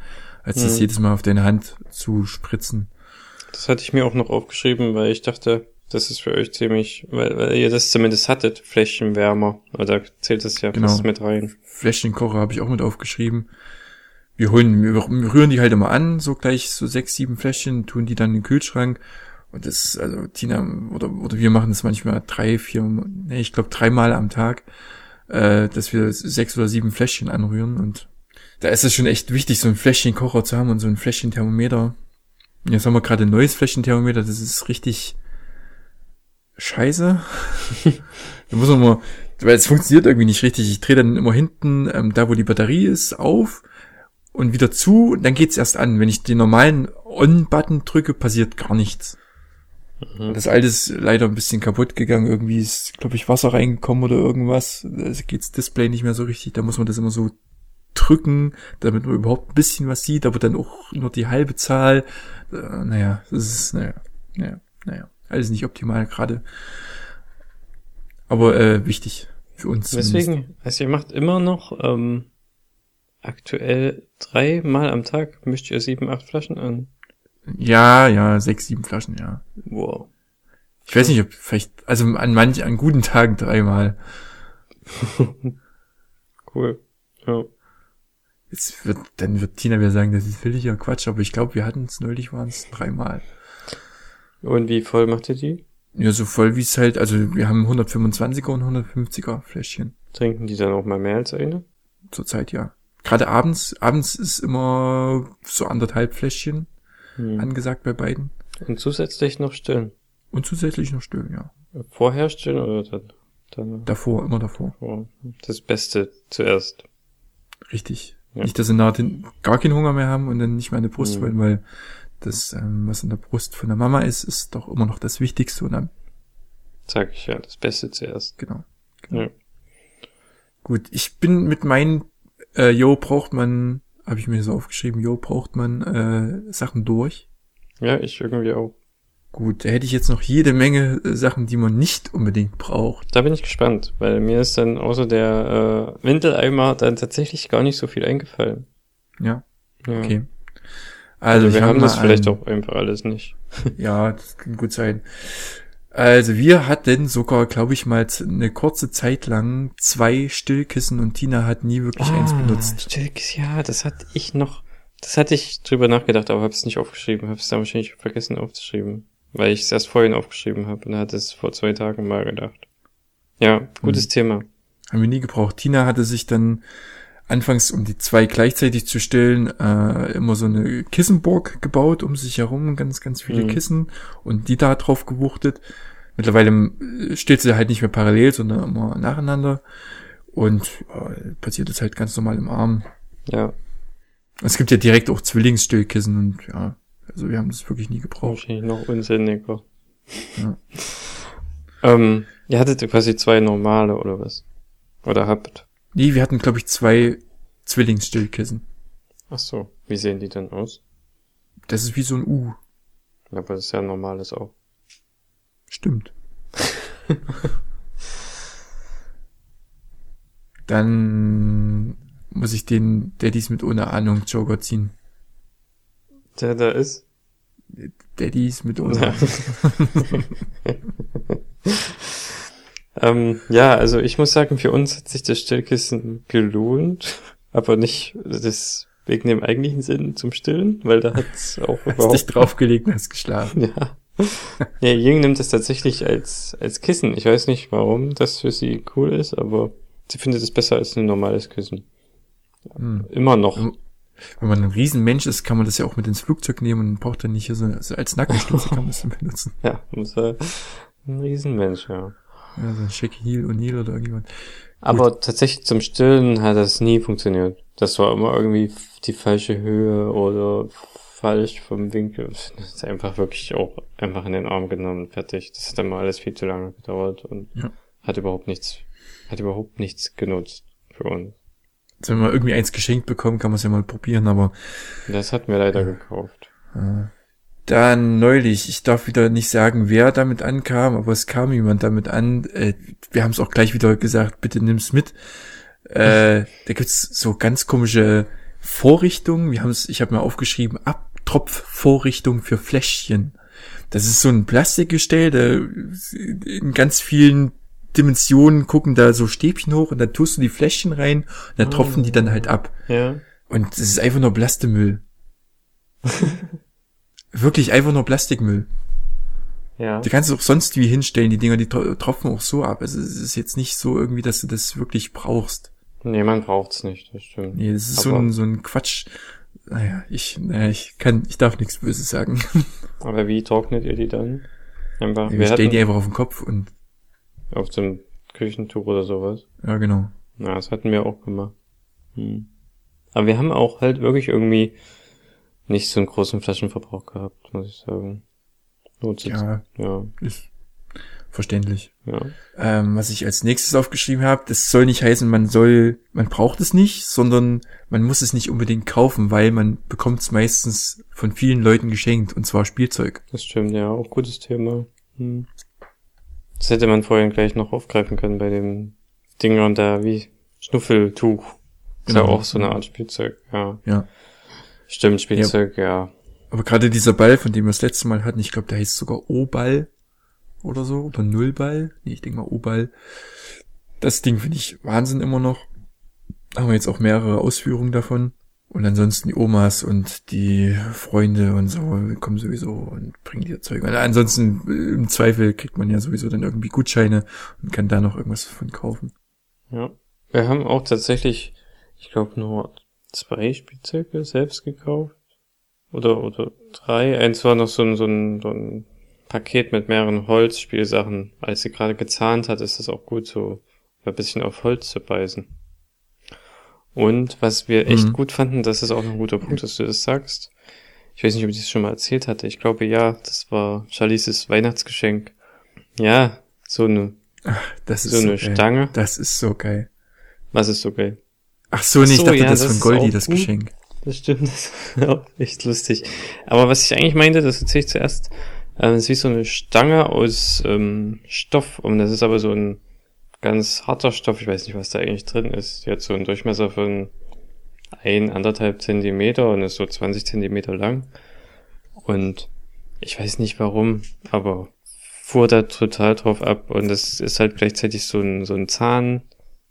als das Mhm. jedes Mal auf deine Hand zu spritzen. Das hatte ich mir auch noch aufgeschrieben, weil ich dachte, das ist für euch ziemlich, weil, weil ihr das zumindest hattet, Fläschenwärmer. Oder zählt das ja Genau. fast mit rein. Fläschchenkocher habe ich auch mit aufgeschrieben. Wir holen, wir rühren die halt immer an, so gleich so sechs, sieben Fläschchen, tun die dann in den Kühlschrank. Und das, also Tina oder, oder wir machen das manchmal drei, vier, nee, ich glaube dreimal am Tag, äh, dass wir sechs oder sieben Fläschchen anrühren. Und da ist es schon echt wichtig, so einen Fläschchenkocher zu haben und so ein Fläschchenthermometer. Jetzt haben wir gerade ein neues Fläschchenthermometer, das ist richtig scheiße. <laughs> da muss man mal, weil es funktioniert irgendwie nicht richtig. Ich drehe dann immer hinten, ähm, da wo die Batterie ist, auf und wieder zu und dann geht's erst an. Wenn ich den normalen On-Button drücke, passiert gar nichts. Mhm. Das alte ist leider ein bisschen kaputt gegangen. Irgendwie ist, glaube ich, Wasser reingekommen oder irgendwas. Da geht's Display nicht mehr so richtig. Da muss man das immer so drücken, damit man überhaupt ein bisschen was sieht, aber dann auch nur die halbe Zahl. Äh, naja, das ist, naja, naja, naja. Alles nicht optimal gerade. Aber äh, wichtig für uns. zumindest. Deswegen, also ihr macht immer noch ähm, aktuell dreimal am Tag, mischt ihr sieben, acht Flaschen an. Ja, ja, sechs, sieben Flaschen, ja. Wow. Ich weiß nicht, ob vielleicht, also an manch, an guten Tagen dreimal. <laughs> Cool. Ja. Jetzt wird, dann wird Tina wieder sagen, das ist völliger Quatsch, aber ich glaube, wir hatten es neulich, waren es dreimal. Und wie voll macht ihr die? Ja, so voll wie es halt, also wir haben 125er und 150er Fläschchen. Trinken die dann auch mal mehr als eine? Zurzeit, ja. Gerade abends, abends ist immer so anderthalb Fläschchen Hm. angesagt bei beiden. Und zusätzlich noch stillen. Und zusätzlich noch stillen, ja. Vorher stillen oder dann? dann Davor, immer davor. oh, das Beste zuerst. Richtig. Ja. Nicht, dass sie nachher gar keinen Hunger mehr haben und dann nicht mehr eine Brust Mhm. wollen, weil das, ähm, was in der Brust von der Mama ist, ist doch immer noch das Wichtigste und dann, Sag ich ja, das Beste zuerst. genau. genau. Ja. Gut, ich bin mit meinen, äh, Jo braucht man, habe ich mir so aufgeschrieben, Jo braucht man äh, Sachen durch. Ja, ich irgendwie auch. Gut, da hätte ich jetzt noch jede Menge äh, Sachen, die man nicht unbedingt braucht. Da bin ich gespannt, weil mir ist dann außer der äh, Windeleimer dann tatsächlich gar nicht so viel eingefallen. Ja, Ja. okay. Also, ich wir haben das vielleicht an. auch einfach alles nicht. <laughs> Ja, das kann gut sein. Also wir hatten sogar, glaube ich, mal eine kurze Zeit lang zwei Stillkissen und Tina hat nie wirklich Ah. eins benutzt. Stilkes, ja, das hatte ich noch, das hatte ich drüber nachgedacht, aber habe es nicht aufgeschrieben, habe es dann wahrscheinlich vergessen aufzuschreiben, weil ich es erst vorhin aufgeschrieben habe und hatte es vor zwei Tagen mal gedacht. Ja, gutes Hm. Thema. Haben wir nie gebraucht. Tina hatte sich dann anfangs, um die zwei gleichzeitig zu stillen, äh, immer so eine Kissenburg gebaut, um sich herum, ganz, ganz viele Mhm. Kissen und die da drauf gewuchtet. Mittlerweile äh, stillt sie halt nicht mehr parallel, sondern immer nacheinander. Und äh, passiert es halt ganz normal im Arm. Ja, Es gibt ja direkt auch Zwillingsstillkissen und ja, also wir haben das wirklich nie gebraucht. wahrscheinlich noch unsinniger. Ja. <laughs> Ähm, ihr hattet quasi zwei normale oder was? Oder habt? Nee, wir hatten, glaube ich, zwei Zwillingsstillkissen. Ach so, wie sehen die denn aus? Das ist wie so ein U. Ja, aber das ist ja ein normales auch. Stimmt. <laughs> Dann muss ich den Daddys mit ohne Ahnung Joker ziehen. Der da ist? Daddys mit ohne Ja. <laughs> Ähm, ja, also ich muss sagen, für uns hat sich das Stillkissen gelohnt, aber nicht das wegen dem eigentlichen Sinn zum Stillen, weil da hat's auch Hast dich überhaupt draufgelegt und hast geschlafen. Ja. Ja, Ying nimmt es tatsächlich als, als Kissen. Ich weiß nicht, warum das für sie cool ist, aber sie findet es besser als ein normales Kissen. Hm. Immer noch. Wenn man ein Riesenmensch ist, kann man das ja auch mit ins Flugzeug nehmen und braucht dann nicht so so als Nackenstütze kann man das dann benutzen. <laughs> Ja, muss er ein Riesenmensch, ja. Ja, so ein Shaquille O'Neal oder irgendjemand. Aber tatsächlich zum Stillen hat das nie funktioniert. Das war immer irgendwie die falsche Höhe oder falsch vom Winkel. Das ist einfach wirklich auch einfach in den Arm genommen, fertig. Das hat immer alles viel zu lange gedauert und Ja. hat überhaupt nichts, hat überhaupt nichts genutzt für uns. Wenn man irgendwie eins geschenkt bekommt, kann man es ja mal probieren, aber Das hatten wir leider gekauft. äh, dann neulich, ich darf wieder nicht sagen, wer damit ankam, aber es kam jemand damit an. Äh, wir haben es auch gleich wieder gesagt, bitte nimm's mit. Äh, da gibt's so ganz komische Vorrichtungen. Wir haben es, ich habe mir aufgeschrieben, Abtropfvorrichtung für Fläschchen. Das ist so ein Plastikgestell, da in ganz vielen Dimensionen gucken da so Stäbchen hoch und da tust du die Fläschchen rein und da tropfen die dann halt ab. Ja. Und das ist einfach nur Plastemüll. <laughs> Wirklich einfach nur Plastikmüll. Ja. Die kannst du auch sonst wie hinstellen, die Dinger, die tro- tropfen auch so ab. Also es ist jetzt nicht so irgendwie, dass du das wirklich brauchst. Nee, man braucht's nicht, das stimmt. Nee, das ist so ein, so ein Quatsch. Naja, ich, naja, ich kann, ich darf nichts Böses sagen. <laughs> Aber wie trocknet ihr die dann? Einfach, Wir wir stellen die einfach auf den Kopf und, auf einem Küchentuch oder sowas. ja, genau. Ja, das hatten wir auch gemacht. Hm. Aber wir haben auch halt wirklich irgendwie nicht so einen großen Flaschenverbrauch gehabt, muss ich sagen. Ja, ja, ist verständlich. ja. Ähm, was ich als nächstes aufgeschrieben habe, das soll nicht heißen, man soll, man braucht es nicht, sondern man muss es nicht unbedingt kaufen, weil man bekommt es meistens von vielen Leuten geschenkt, und zwar Spielzeug. Das stimmt, ja, auch gutes Thema. Hm. Das hätte man vorhin gleich noch aufgreifen können bei dem Dingern da, wie Schnuffeltuch. Ist ja Genau. auch so eine Art Spielzeug, ja. Ja. Stimmt, Spielzeug, ja. Aber gerade dieser Ball, von dem wir das letzte Mal hatten, ich glaube, der heißt sogar O-Ball oder so, oder Nullball. Nee, ich denke mal O-Ball. Das Ding finde ich Wahnsinn immer noch. Haben wir jetzt auch mehrere Ausführungen davon. Und ansonsten die Omas und die Freunde und so kommen sowieso und bringen dir Zeug. Und ansonsten äh, im Zweifel kriegt man ja sowieso dann irgendwie Gutscheine und kann da noch irgendwas von kaufen. Ja. Wir haben auch tatsächlich, ich glaube, nur zwei Spielzeuge selbst gekauft. Oder, oder drei. Eins war noch so ein, so ein, so ein Paket mit mehreren Holzspielsachen. Als sie gerade gezahnt hat, ist das auch gut, so ein bisschen auf Holz zu beißen. Und was wir echt Mhm. gut fanden, das ist auch ein guter Punkt, dass du das sagst. Ich weiß nicht, ob ich das schon mal erzählt hatte. Ich glaube, ja, das war Charlies Weihnachtsgeschenk. Ja, so eine, Das ist so so, eine geil. Stange. Das ist so geil. Was ist so geil? Ach so, nee, Ach ich so, dachte, ja, das das von ist Goldi, auch das gut. Geschenk. Das stimmt, <laughs> das ist auch echt lustig. Aber was ich eigentlich meinte, das erzähle ich zuerst, äh, das ist wie so eine Stange aus ähm, Stoff und das ist aber so ein ganz harter Stoff, ich weiß nicht, was da eigentlich drin ist. Die hat so einen Durchmesser von ein, anderthalb Zentimeter und ist so 20 Zentimeter lang. Und ich weiß nicht warum, aber fuhr da total drauf ab und das ist halt gleichzeitig so ein, so ein Zahn,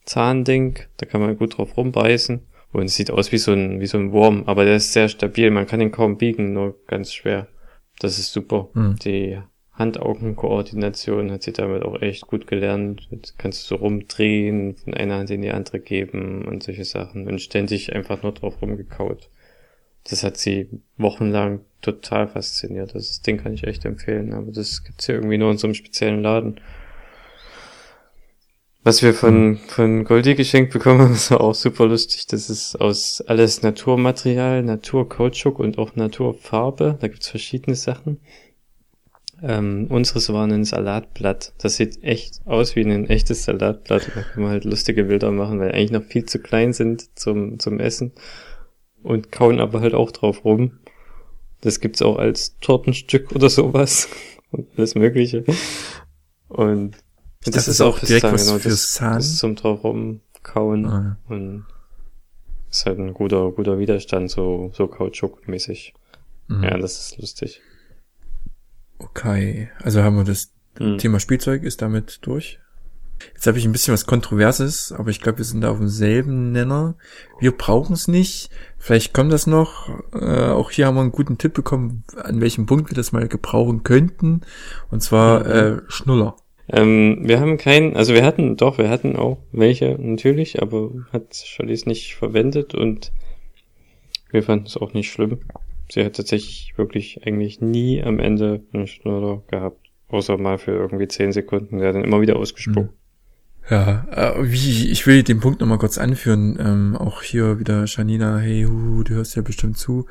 Zahnding, da kann man gut drauf rumbeißen. Und es sieht aus wie so ein, wie so ein Wurm, aber der ist sehr stabil, man kann ihn kaum biegen, nur ganz schwer. Das ist super. Hm. Die Hand-Augen-Koordination hat sie damit auch echt gut gelernt. Jetzt kannst du so rumdrehen, von einer Hand in die andere geben und solche Sachen und ständig einfach nur drauf rumgekaut. Das hat sie wochenlang total fasziniert. Das Ding kann ich echt empfehlen, aber das gibt's ja irgendwie nur in so einem speziellen Laden. Was wir von, von Goldie geschenkt bekommen, <laughs> ist auch super lustig. Das ist aus alles Naturmaterial, Naturkautschuk und auch Naturfarbe. Da gibt's verschiedene Sachen. Ähm, unseres war ein Salatblatt. Das sieht echt aus wie ein echtes Salatblatt. Da kann man halt lustige Bilder machen, weil eigentlich noch viel zu klein sind zum, zum Essen. Und kauen aber halt auch drauf rum. Das gibt's auch als Tortenstück oder sowas. <laughs> Und alles mögliche. Und das, das ist auch direkt was genau, fürs Zahn. Das ist zum drauf rumkauen. Ah. Und ist halt ein guter, guter Widerstand, so, so Kautschuk-mäßig. Mhm. Ja, das ist lustig. Okay, also haben wir das mhm. Thema Spielzeug ist damit durch. Jetzt habe ich ein bisschen was Kontroverses, aber ich glaube, wir sind da auf demselben Nenner. Wir brauchen es nicht. Vielleicht kommt das noch. Äh, auch hier haben wir einen guten Tipp bekommen, an welchem Punkt wir das mal gebrauchen könnten. Und zwar mhm. äh, Schnuller. Ähm, wir haben keinen, also wir hatten, doch, wir hatten auch welche natürlich, aber hat Charlize nicht verwendet und wir fanden es auch nicht schlimm. Sie hat tatsächlich wirklich eigentlich nie am Ende einen Schnuller gehabt. Außer mal für irgendwie zehn Sekunden. Der hat dann immer wieder ausgespuckt. Hm. Ja, äh, wie, ich will den Punkt nochmal kurz anführen. Ähm, auch hier wieder Janina, hey, hu, du hörst ja bestimmt zu.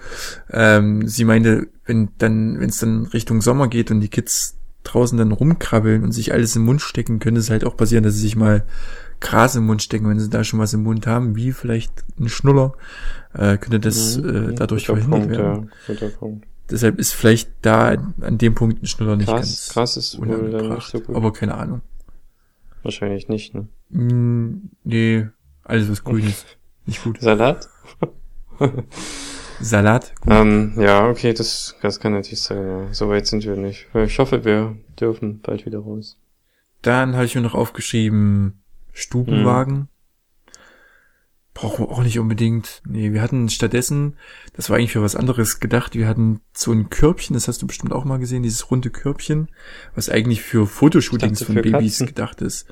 Ähm, sie meinte, wenn dann, wenn es dann Richtung Sommer geht und die Kids draußen dann rumkrabbeln und sich alles im Mund stecken, könnte es halt auch passieren, dass sie sich mal Gras im Mund stecken, wenn sie da schon was im Mund haben, wie vielleicht ein Schnuller, äh, könnte das mhm, äh, dadurch verhindert Punkt, werden. Ja, Punkt. Deshalb ist vielleicht da an dem Punkt ein Schnuller nicht krass, ganz krass ist nicht so gut. aber keine Ahnung. Wahrscheinlich nicht, ne? Mm, nee, alles was grün ist. <laughs> Nicht gut. Salat? <laughs> Salat? Ähm, ja, okay, das, das kann natürlich sein, ja. So weit sind wir nicht. Ich hoffe, wir dürfen bald wieder raus. Dann habe ich mir noch aufgeschrieben, Stubenwagen. Brauchen wir auch nicht unbedingt. Nee, wir hatten stattdessen, das war eigentlich für was anderes gedacht, wir hatten so ein Körbchen, das hast du bestimmt auch mal gesehen, dieses runde Körbchen, was eigentlich für Fotoshootings von Babys Katzen. gedacht ist.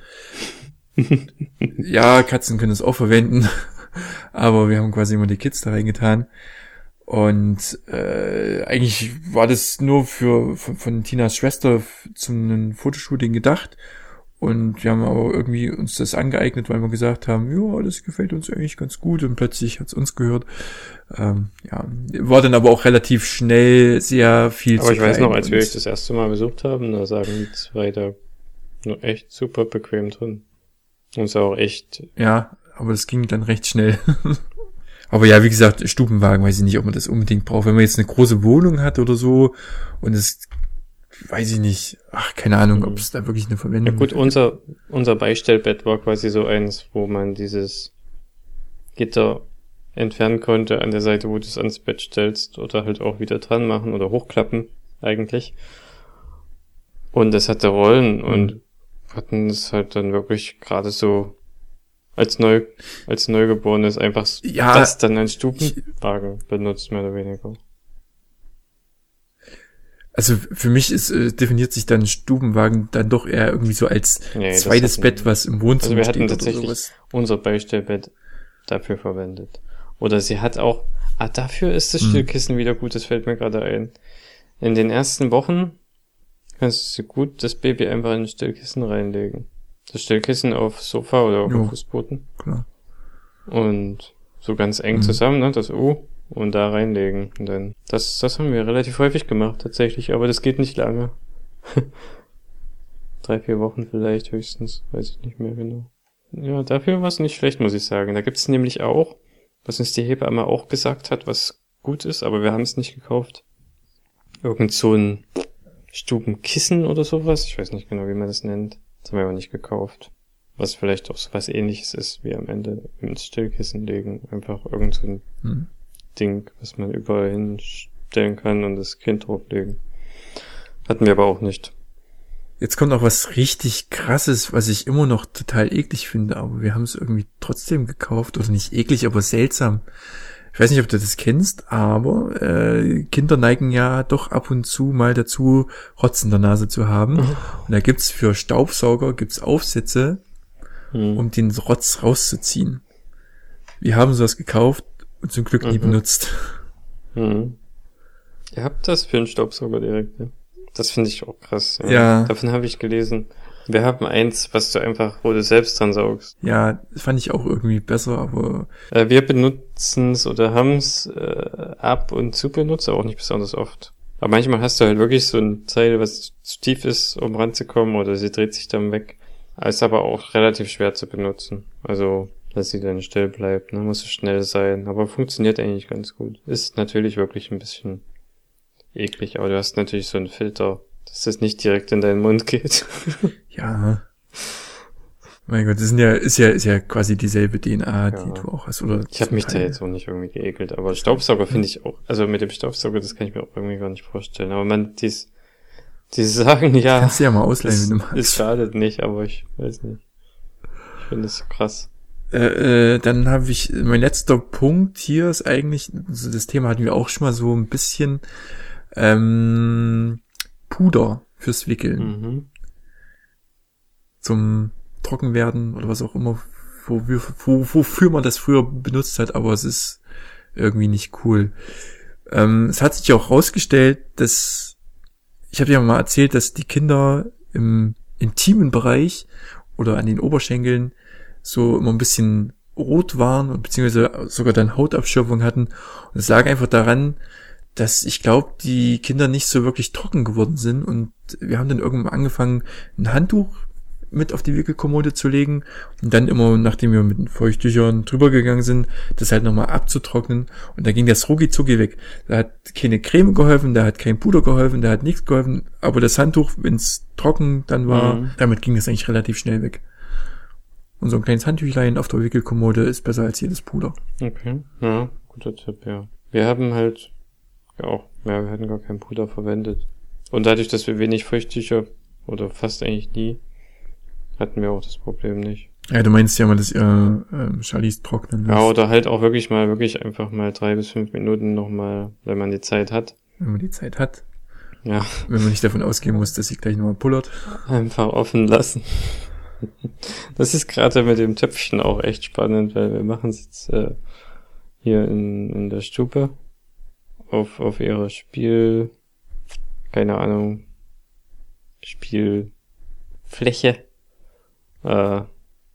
ja, Katzen können es auch verwenden, <laughs> aber wir haben quasi immer die Kids da reingetan. Und äh, eigentlich war das nur für von, von Tinas Schwester zum Fotoshooting gedacht. Und wir haben aber irgendwie uns das angeeignet, weil wir gesagt haben, ja, das gefällt uns eigentlich ganz gut und plötzlich hat's uns gehört. Ähm, ja, war dann aber auch relativ schnell sehr viel Aber ich weiß noch, als wir euch das erste Mal besucht haben, da sagen die zwei da nur echt super bequem drin. Und ist auch echt. Ja, aber das ging dann recht schnell. <laughs> aber ja, wie gesagt, Stubenwagen, weiß ich nicht, ob man das unbedingt braucht. Wenn man jetzt eine große Wohnung hat oder so und es weiß ich nicht, ach, keine Ahnung, ob es da wirklich eine Verwendung gibt. Ja gut, unser, unser Beistellbett war quasi so eins, wo man dieses Gitter entfernen konnte an der Seite, wo du es ans Bett stellst oder halt auch wieder dran machen oder hochklappen, eigentlich. Und das hatte Rollen mhm. und hatten es halt dann wirklich gerade so als neu, als Neugeborenes einfach ja, das dann als Stubenwagen benutzt, mehr oder weniger. Also für mich ist äh, definiert sich dann Stubenwagen dann doch eher irgendwie so als nee, zweites Bett, was im Wohnzimmer also wir hatten tatsächlich unser Beistellbett dafür verwendet. Oder sie hat auch, ah, dafür ist das. Stillkissen hm. wieder gut, das fällt mir gerade ein. In den ersten Wochen kannst du gut das Baby einfach in ein Stillkissen reinlegen. Das Stillkissen auf Sofa oder auf jo, Fußboden. Klar. Und so ganz eng hm. zusammen, ne, das U und da reinlegen. Dann, das, das haben wir relativ häufig gemacht, tatsächlich, aber das geht nicht lange. <laughs> Drei, vier Wochen vielleicht höchstens, weiß ich nicht mehr genau. Ja, dafür war es nicht schlecht, muss ich sagen. Da gibt's nämlich auch, was uns die Hebamme auch gesagt hat, was gut ist, aber wir haben es nicht gekauft. Irgend so ein Stubenkissen oder sowas. Ich weiß nicht genau, wie man das nennt. Das haben wir aber nicht gekauft. Was vielleicht auch so was ähnliches ist, wie am Ende ins Stillkissen legen. Einfach irgend so ein hm. Ding, was man überall hinstellen kann und das Kind drauflegen. Hatten wir aber auch nicht. Jetzt kommt auch was richtig krasses, was ich immer noch total eklig finde, aber wir haben es irgendwie trotzdem gekauft. Oder nicht eklig, aber seltsam. Ich weiß nicht, ob du das kennst, aber äh, Kinder neigen ja doch ab und zu mal dazu, Rotz in der Nase zu haben. Mhm. Und da gibt's für Staubsauger gibt's Aufsätze, Hm. um den Rotz rauszuziehen. Wir haben sowas gekauft und zum Glück nie Mhm. benutzt. Hm. Ihr habt das für einen Staubsauger direkt, ja? Das finde ich auch krass. Ja. Davon habe ich gelesen. Wir haben eins, was du einfach, wo du selbst dran saugst. Ja, das fand ich auch irgendwie besser, aber Äh, wir benutzen es oder haben es äh, ab und zu benutzt, aber auch nicht besonders oft. Aber manchmal hast du halt wirklich so ein Teil, was zu tief ist, um ranzukommen, oder sie dreht sich dann weg. Ist aber auch relativ schwer zu benutzen. Also, dass sie dann still bleibt, ne? Muss schnell sein. Aber funktioniert eigentlich ganz gut. Ist natürlich wirklich ein bisschen eklig, aber du hast natürlich so einen Filter, dass das nicht direkt in deinen Mund geht. <laughs> ja. Mein Gott, das sind ja, ist ja, ist ja quasi dieselbe DNA, die Ja. du auch hast, oder? Ich habe mich da Teil. jetzt auch nicht irgendwie geekelt, aber Staubsauger finde ich auch, also mit dem Staubsauger, das kann ich mir auch irgendwie gar nicht vorstellen. Aber man, dies, die <laughs> sagen ja, Kannst du ja mal ausleihen, es, wenn du es magst. schadet nicht, aber ich weiß nicht. Ich finde es krass. Äh, äh, dann habe ich, mein letzter Punkt hier ist eigentlich, so das Thema hatten wir auch schon mal so ein bisschen, ähm, Puder fürs Wickeln. Mhm. zum Trockenwerden oder was auch immer, wo, wir- wo, wofür man das früher benutzt hat, aber es ist irgendwie nicht cool. Ähm, es hat sich auch rausgestellt, dass ich habe ja mal erzählt, dass die Kinder im intimen Bereich oder an den Oberschenkeln so immer ein bisschen rot waren und beziehungsweise sogar dann Hautabschürfung hatten. Und es lag einfach daran, dass ich glaube, die Kinder nicht so wirklich trocken geworden sind und wir haben dann irgendwann angefangen, ein Handtuch mit auf die Wickelkommode zu legen und dann immer, nachdem wir mit den Feuchttüchern drüber gegangen sind, das halt nochmal abzutrocknen und da ging das rucki weg. Da hat keine Creme geholfen, da hat kein Puder geholfen, da hat nichts geholfen, aber das Handtuch, wenn es trocken dann war, Mhm. damit ging das eigentlich relativ schnell weg. Und so ein kleines Handtüchlein auf der Wickelkommode ist besser als jedes Puder. Okay. Ja, guter Tipp, ja. Wir haben halt ja auch, ja, wir hatten gar kein Puder verwendet. Und dadurch, dass wir wenig Feuchttücher oder fast eigentlich nie, hatten wir auch das Problem nicht. Ja, du meinst ja mal, dass ihr ähm, Charlies trocknen Ja, lasst, oder halt auch wirklich mal, wirklich einfach mal drei bis fünf Minuten nochmal, wenn man die Zeit hat. wenn man die Zeit hat. Ja, Wenn man nicht davon ausgehen muss, dass sie gleich nochmal pullert. einfach offen lassen. Das ist gerade mit dem Töpfchen auch echt spannend, weil wir machen es jetzt äh, hier in, in der Stube auf, auf ihrer Spiel, keine Ahnung, Spielfläche äh,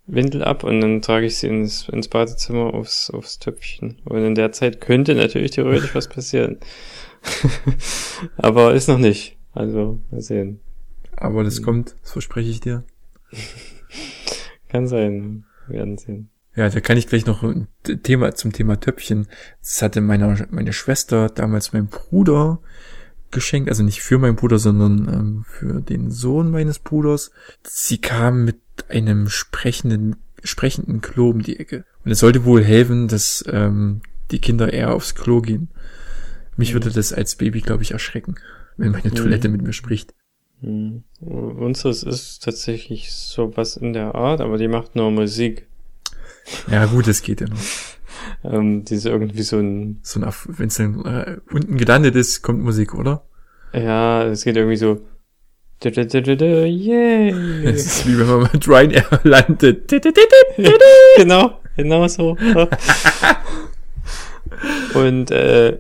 Windel ab und dann trage ich sie ins, ins Badezimmer aufs, aufs Töpfchen. Und in der Zeit könnte natürlich theoretisch was passieren. <laughs> Aber ist noch nicht. Also, mal sehen. Aber das kommt, das verspreche ich dir. Kann sein. Wir werden sehen. Ja, da kann ich gleich noch ein Thema zum Thema Töpfchen. Das hatte meine, meine Schwester damals meinem Bruder geschenkt, also nicht für meinen Bruder, sondern ähm, für den Sohn meines Bruders. Sie kam mit einem sprechenden, sprechenden Klo um die Ecke. Und es sollte wohl helfen, dass ähm, die Kinder eher aufs Klo gehen. Mich Mhm. würde das als Baby, glaube ich, erschrecken, wenn meine Mhm. Toilette mit mir spricht. Unseres ist tatsächlich sowas in der Art, aber die macht nur Musik. Ja, gut, das geht ja noch. Ähm, die ist irgendwie so ein, So wenn es dann äh, unten gelandet ist, kommt Musik, oder? ja, es geht irgendwie so, du, du, du, du, du, yay. <laughs> Es ist wie wenn man mit Ryanair <laughs> landet. <laughs> genau, genau so. Und äh,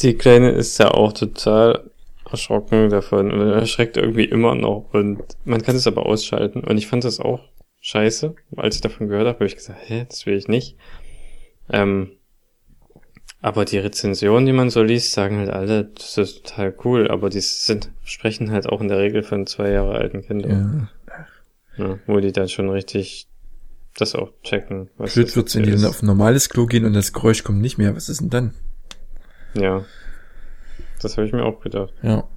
die Kleine ist ja auch total erschrocken davon und erschreckt irgendwie immer noch und man kann es aber ausschalten und ich fand das auch scheiße, als ich davon gehört habe, habe ich gesagt, hä, das will ich nicht. Ähm, aber die Rezensionen, die man so liest, sagen halt alle, das ist total cool, aber die sind, sprechen halt auch in der Regel von zwei Jahre alten Kindern, Ja. ja, wo die dann schon richtig das auch checken. Was Blöd wird's, wenn die dann auf ein normales Klo gehen und das Geräusch kommt nicht mehr. Was ist denn dann? Ja. Das habe ich mir auch gedacht. Ja.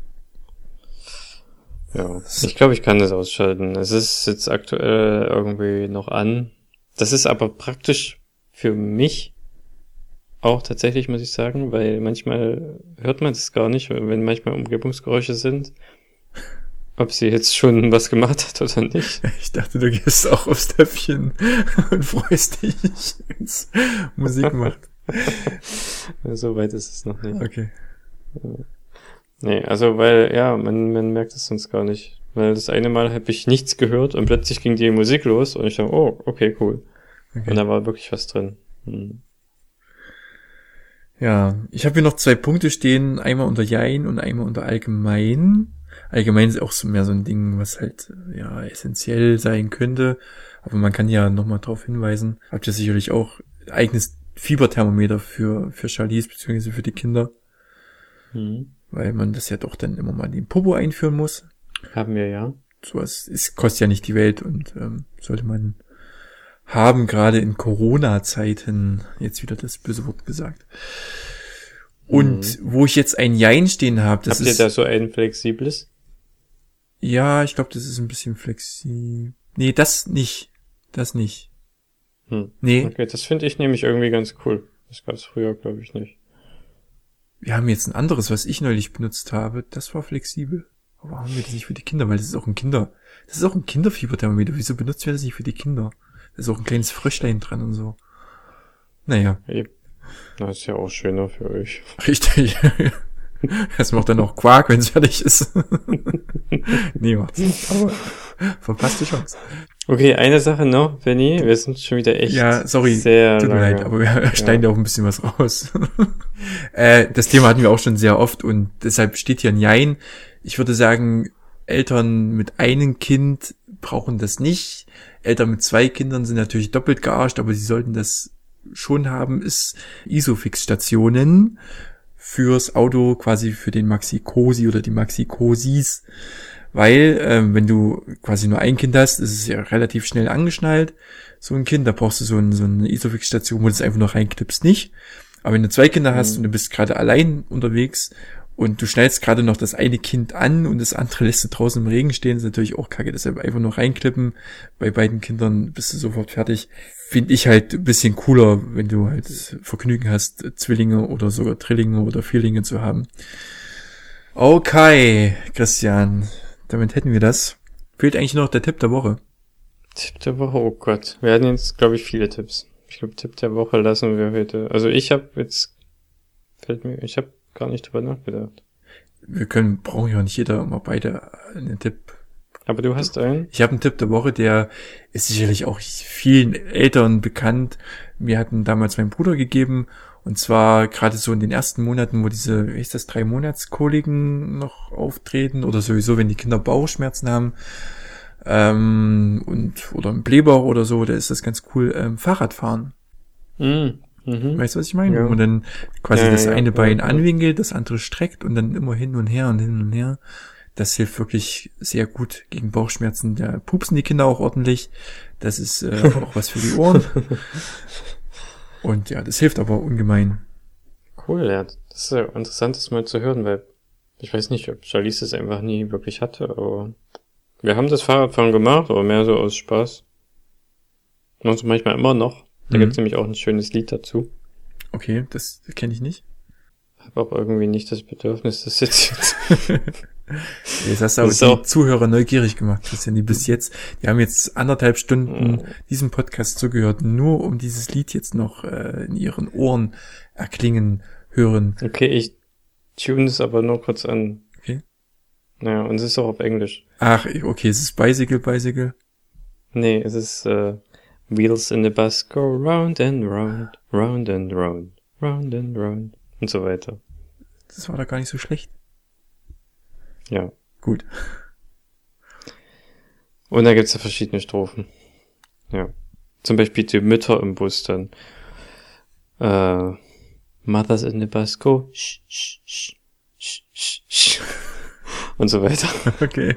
Ja. Ich glaube, ich kann das ausschalten. Es ist jetzt aktuell irgendwie noch an. Das ist aber praktisch für mich auch tatsächlich, muss ich sagen, weil manchmal hört man das gar nicht, wenn manchmal Umgebungsgeräusche sind. Ob sie jetzt schon was gemacht hat oder nicht. <laughs> Ich dachte, du gehst auch aufs Töpfchen und freust dich, wenn's Musik macht. <laughs> so weit ist es noch nicht. Okay. Nee, also weil, ja, man, man merkt es sonst gar nicht. Weil das eine Mal habe ich nichts gehört und plötzlich ging die Musik los und ich dachte, oh, okay, cool. okay. Und da war wirklich was drin. Hm. Ja, ich habe hier noch zwei Punkte stehen, einmal unter Jein und einmal unter Allgemein. Allgemein ist auch so mehr so ein Ding, was halt ja essentiell sein könnte, aber man kann ja nochmal darauf hinweisen. Habt ihr sicherlich auch eigenes Fieberthermometer für für Charlies beziehungsweise für die Kinder, Hm. weil man das ja doch dann immer mal in den Popo einführen muss. Haben wir ja. Sowas ist, kostet ja nicht die Welt und ähm, sollte man haben, gerade in Corona-Zeiten, jetzt wieder das böse Wort gesagt. Und wo ich jetzt ein Jein stehen habe, das Habt ihr ist da so ein flexibles? Ja, ich glaube, das ist ein bisschen flexibel. Nee, das nicht. Das nicht. Hm. Nee, Okay, das finde ich nämlich irgendwie ganz cool. Das gab es früher, glaube ich, nicht. Wir haben jetzt ein anderes, was ich neulich benutzt habe. Das war flexibel. Aber haben wir das nicht für die Kinder? Weil das ist auch ein Kinder. Das ist auch ein Kinderfieberthermometer. Wieso benutzen wir das nicht für die Kinder? Da ist auch ein kleines Fröschlein dran und so. Naja, Das ist ja auch schöner für euch. richtig. <laughs> Es macht dann auch Quark, wenn es fertig ist. <laughs> nee, macht's nicht. Aber verpasste Chance. Okay, eine Sache noch, Benny. Wir sind schon wieder echt Ja, sorry, sehr Tut mir lange. leid, aber wir schneiden ja auch ein bisschen was raus. <laughs> äh, das Thema hatten wir auch schon sehr oft und deshalb steht hier ein Jein. Ich würde sagen, Eltern mit einem Kind brauchen das nicht. Eltern mit zwei Kindern sind natürlich doppelt gearscht, aber sie sollten das schon haben, ist Isofix-Stationen fürs Auto, quasi für den Maxi-Cosi oder die Maxi-Cosis. Weil, ähm, wenn du quasi nur ein Kind hast, ist es ja relativ schnell angeschnallt so ein Kind, da brauchst du so, ein, so eine Isofix-Station, wo du es einfach noch reinklippst, nicht. Aber wenn du zwei Kinder hast Mhm. und du bist gerade allein unterwegs und du schnallst gerade noch das eine Kind an und das andere lässt du draußen im Regen stehen, ist natürlich auch kacke. Deshalb einfach nur reinklippen. Bei beiden Kindern bist du sofort fertig. Finde ich halt ein bisschen cooler, wenn du halt Vergnügen hast, Zwillinge oder sogar Drillinge oder Vierlinge zu haben. Okay, Christian, damit hätten wir das. Fehlt eigentlich noch der Tipp der Woche. Tipp der Woche, oh Gott. Wir hatten jetzt, glaube ich, viele Tipps. Ich glaube, Tipp der Woche lassen wir heute. Also ich habe jetzt, fällt mir, ich habe gar nicht drüber nachgedacht. wir können, brauchen ja nicht jeder immer beide einen Tipp. Aber du hast einen? Ich habe einen Tipp der Woche, der ist sicherlich auch vielen Eltern bekannt. Mir hatten damals mein Bruder gegeben. Und zwar gerade so in den ersten Monaten, wo diese, wie ist das, drei Monatskoliken noch auftreten oder sowieso, wenn die Kinder Bauchschmerzen haben ähm, und oder ein Blähbauch oder so, da ist das ganz cool. Ähm, Fahrradfahren. Mhm. Mhm. Weißt du, was ich meine? Ja. Wo man dann quasi Ja, das ja, eine Bein anwinkelt, das andere streckt und dann immer hin und her und hin und her. Das hilft wirklich sehr gut gegen Bauchschmerzen. Da pupsen die Kinder auch ordentlich. Das ist äh, <laughs> auch was für die Ohren. Und ja, das hilft aber ungemein. Cool, ja. Das ist ja interessant, das mal zu hören, weil ich weiß nicht, ob Charlize es einfach nie wirklich hatte, aber wir haben das Fahrradfahren gemacht, aber mehr so aus Spaß. Es manchmal immer noch. Da Mhm. gibt's nämlich auch ein schönes Lied dazu. Okay, das kenne ich nicht. Hab auch irgendwie nicht das Bedürfnis, das jetzt, <laughs> <laughs> jetzt hast du aber Das ist die auch- Zuhörer neugierig gemacht, Christian, die bis jetzt, die haben jetzt anderthalb Stunden Mhm. diesem Podcast zugehört, nur um dieses Lied jetzt noch äh, in ihren Ohren erklingen hören. Okay, ich tune es aber nur kurz an. Okay. Naja, und es ist auch auf Englisch. Ach, okay, es ist Bicycle, Bicycle. Nee, es ist äh, Wheels in the bus go round and round, round and round, round and round und so weiter. Das war da gar nicht so schlecht. Ja. Gut. Und da gibt's ja verschiedene Strophen. Ja. Zum Beispiel die Mütter im Bus dann. Äh, Mothers in the bus go sh, sh, sh, sh, sh, sh. und so weiter. <laughs> Okay.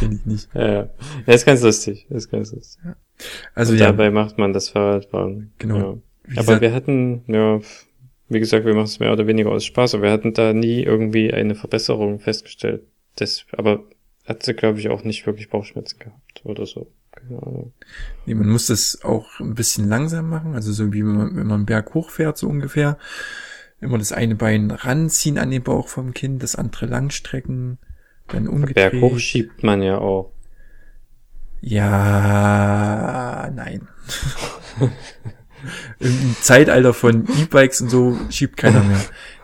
Kenn ich nicht. Ja, ja. ja, ist ganz lustig. Ist ganz lustig. Also und ja, dabei macht man das Fahrradfahren. Genau. Ja. Aber gesagt, wir hatten, ja, wie gesagt, wir machen es mehr oder weniger aus Spaß, aber wir hatten da nie irgendwie eine Verbesserung festgestellt. Das, aber hat sie, glaube ich, auch nicht wirklich Bauchschmerzen gehabt oder so. Keine Ahnung. nee, man muss das auch ein bisschen langsam machen, also so wie wenn man, wenn man einen Berg hochfährt, so ungefähr. Immer das eine Bein ranziehen an den Bauch vom Kind, das andere langstrecken, dann umgedreht. Berg hoch schiebt man ja auch. Ja, nein. <laughs> Im Zeitalter von E-Bikes und so schiebt keiner mehr.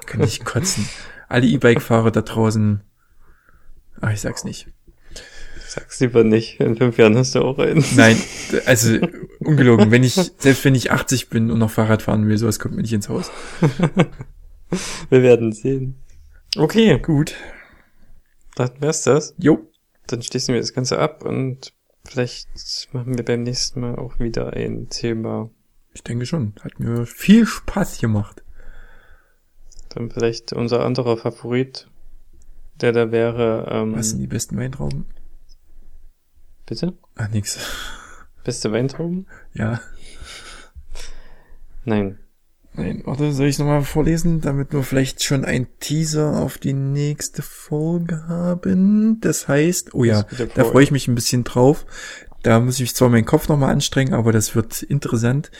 Kann ich kotzen. Alle E-Bike-Fahrer da draußen. Ach, ich sag's nicht. Sag's lieber nicht. In fünf Jahren hast du auch einen. Nein, also ungelogen. Wenn ich, selbst wenn ich 80 bin und noch Fahrrad fahren will, sowas kommt mir nicht ins Haus. <laughs> Wir werden sehen. Okay, Gut. dann wär's das. Jo. Dann schließen wir das Ganze ab und vielleicht machen wir beim nächsten Mal auch wieder ein Thema. Ich denke schon. Hat mir viel Spaß gemacht. Dann vielleicht unser anderer Favorit, der da wäre, ähm, Was sind die besten Weintrauben? bitte? Ah, nix. Beste Weintrauben? Ja. Nein. Nein, warte, soll ich nochmal vorlesen, damit wir vielleicht schon ein Teaser auf die nächste Folge haben? Das heißt, oh ja, da freue ich mich ein bisschen drauf. Da muss ich zwar meinen Kopf nochmal anstrengen, aber das wird interessant.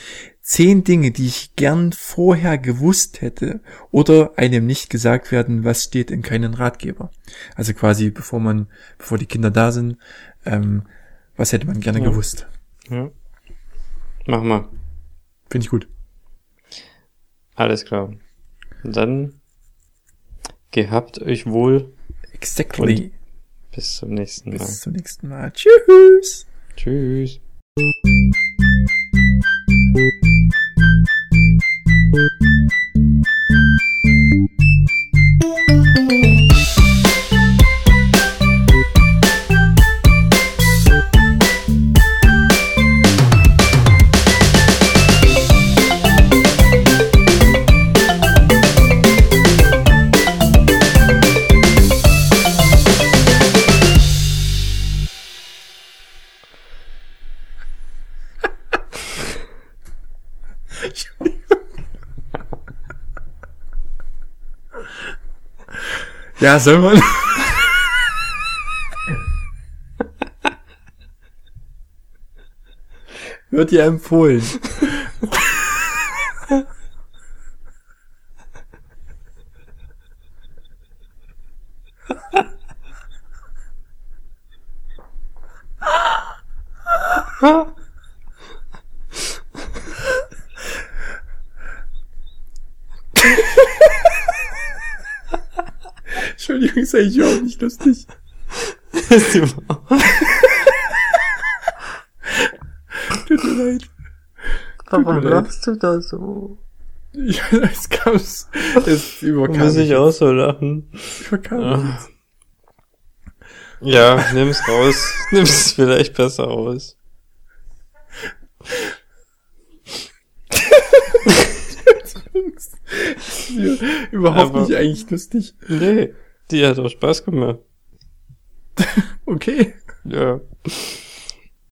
Zehn Dinge, die ich gern vorher gewusst hätte oder einem nicht gesagt werden, was steht in keinen Ratgeber. Also quasi, bevor man, bevor die Kinder da sind, ähm, was hätte man gerne Ja. gewusst. Ja. Mach mal. Finde ich gut. Alles klar. Dann gehabt euch wohl. Exactly. Bis zum nächsten Mal. Bis zum nächsten Mal. Tschüss. Tschüss. Ja, soll man. Wird dir empfohlen. <laughs> Entschuldigung, ist eigentlich überhaupt nicht lustig. Tut mir leid. Warum lachst du da so? Ja, es kam, es überkam Muss ich auch so lachen? Überkam jetzt. Ja, nimm's raus. <laughs> Nimm's vielleicht besser aus. <laughs> Ja, überhaupt Aber- nicht eigentlich lustig. Nee, die hat auch Spaß gemacht. <laughs> Okay. Ja.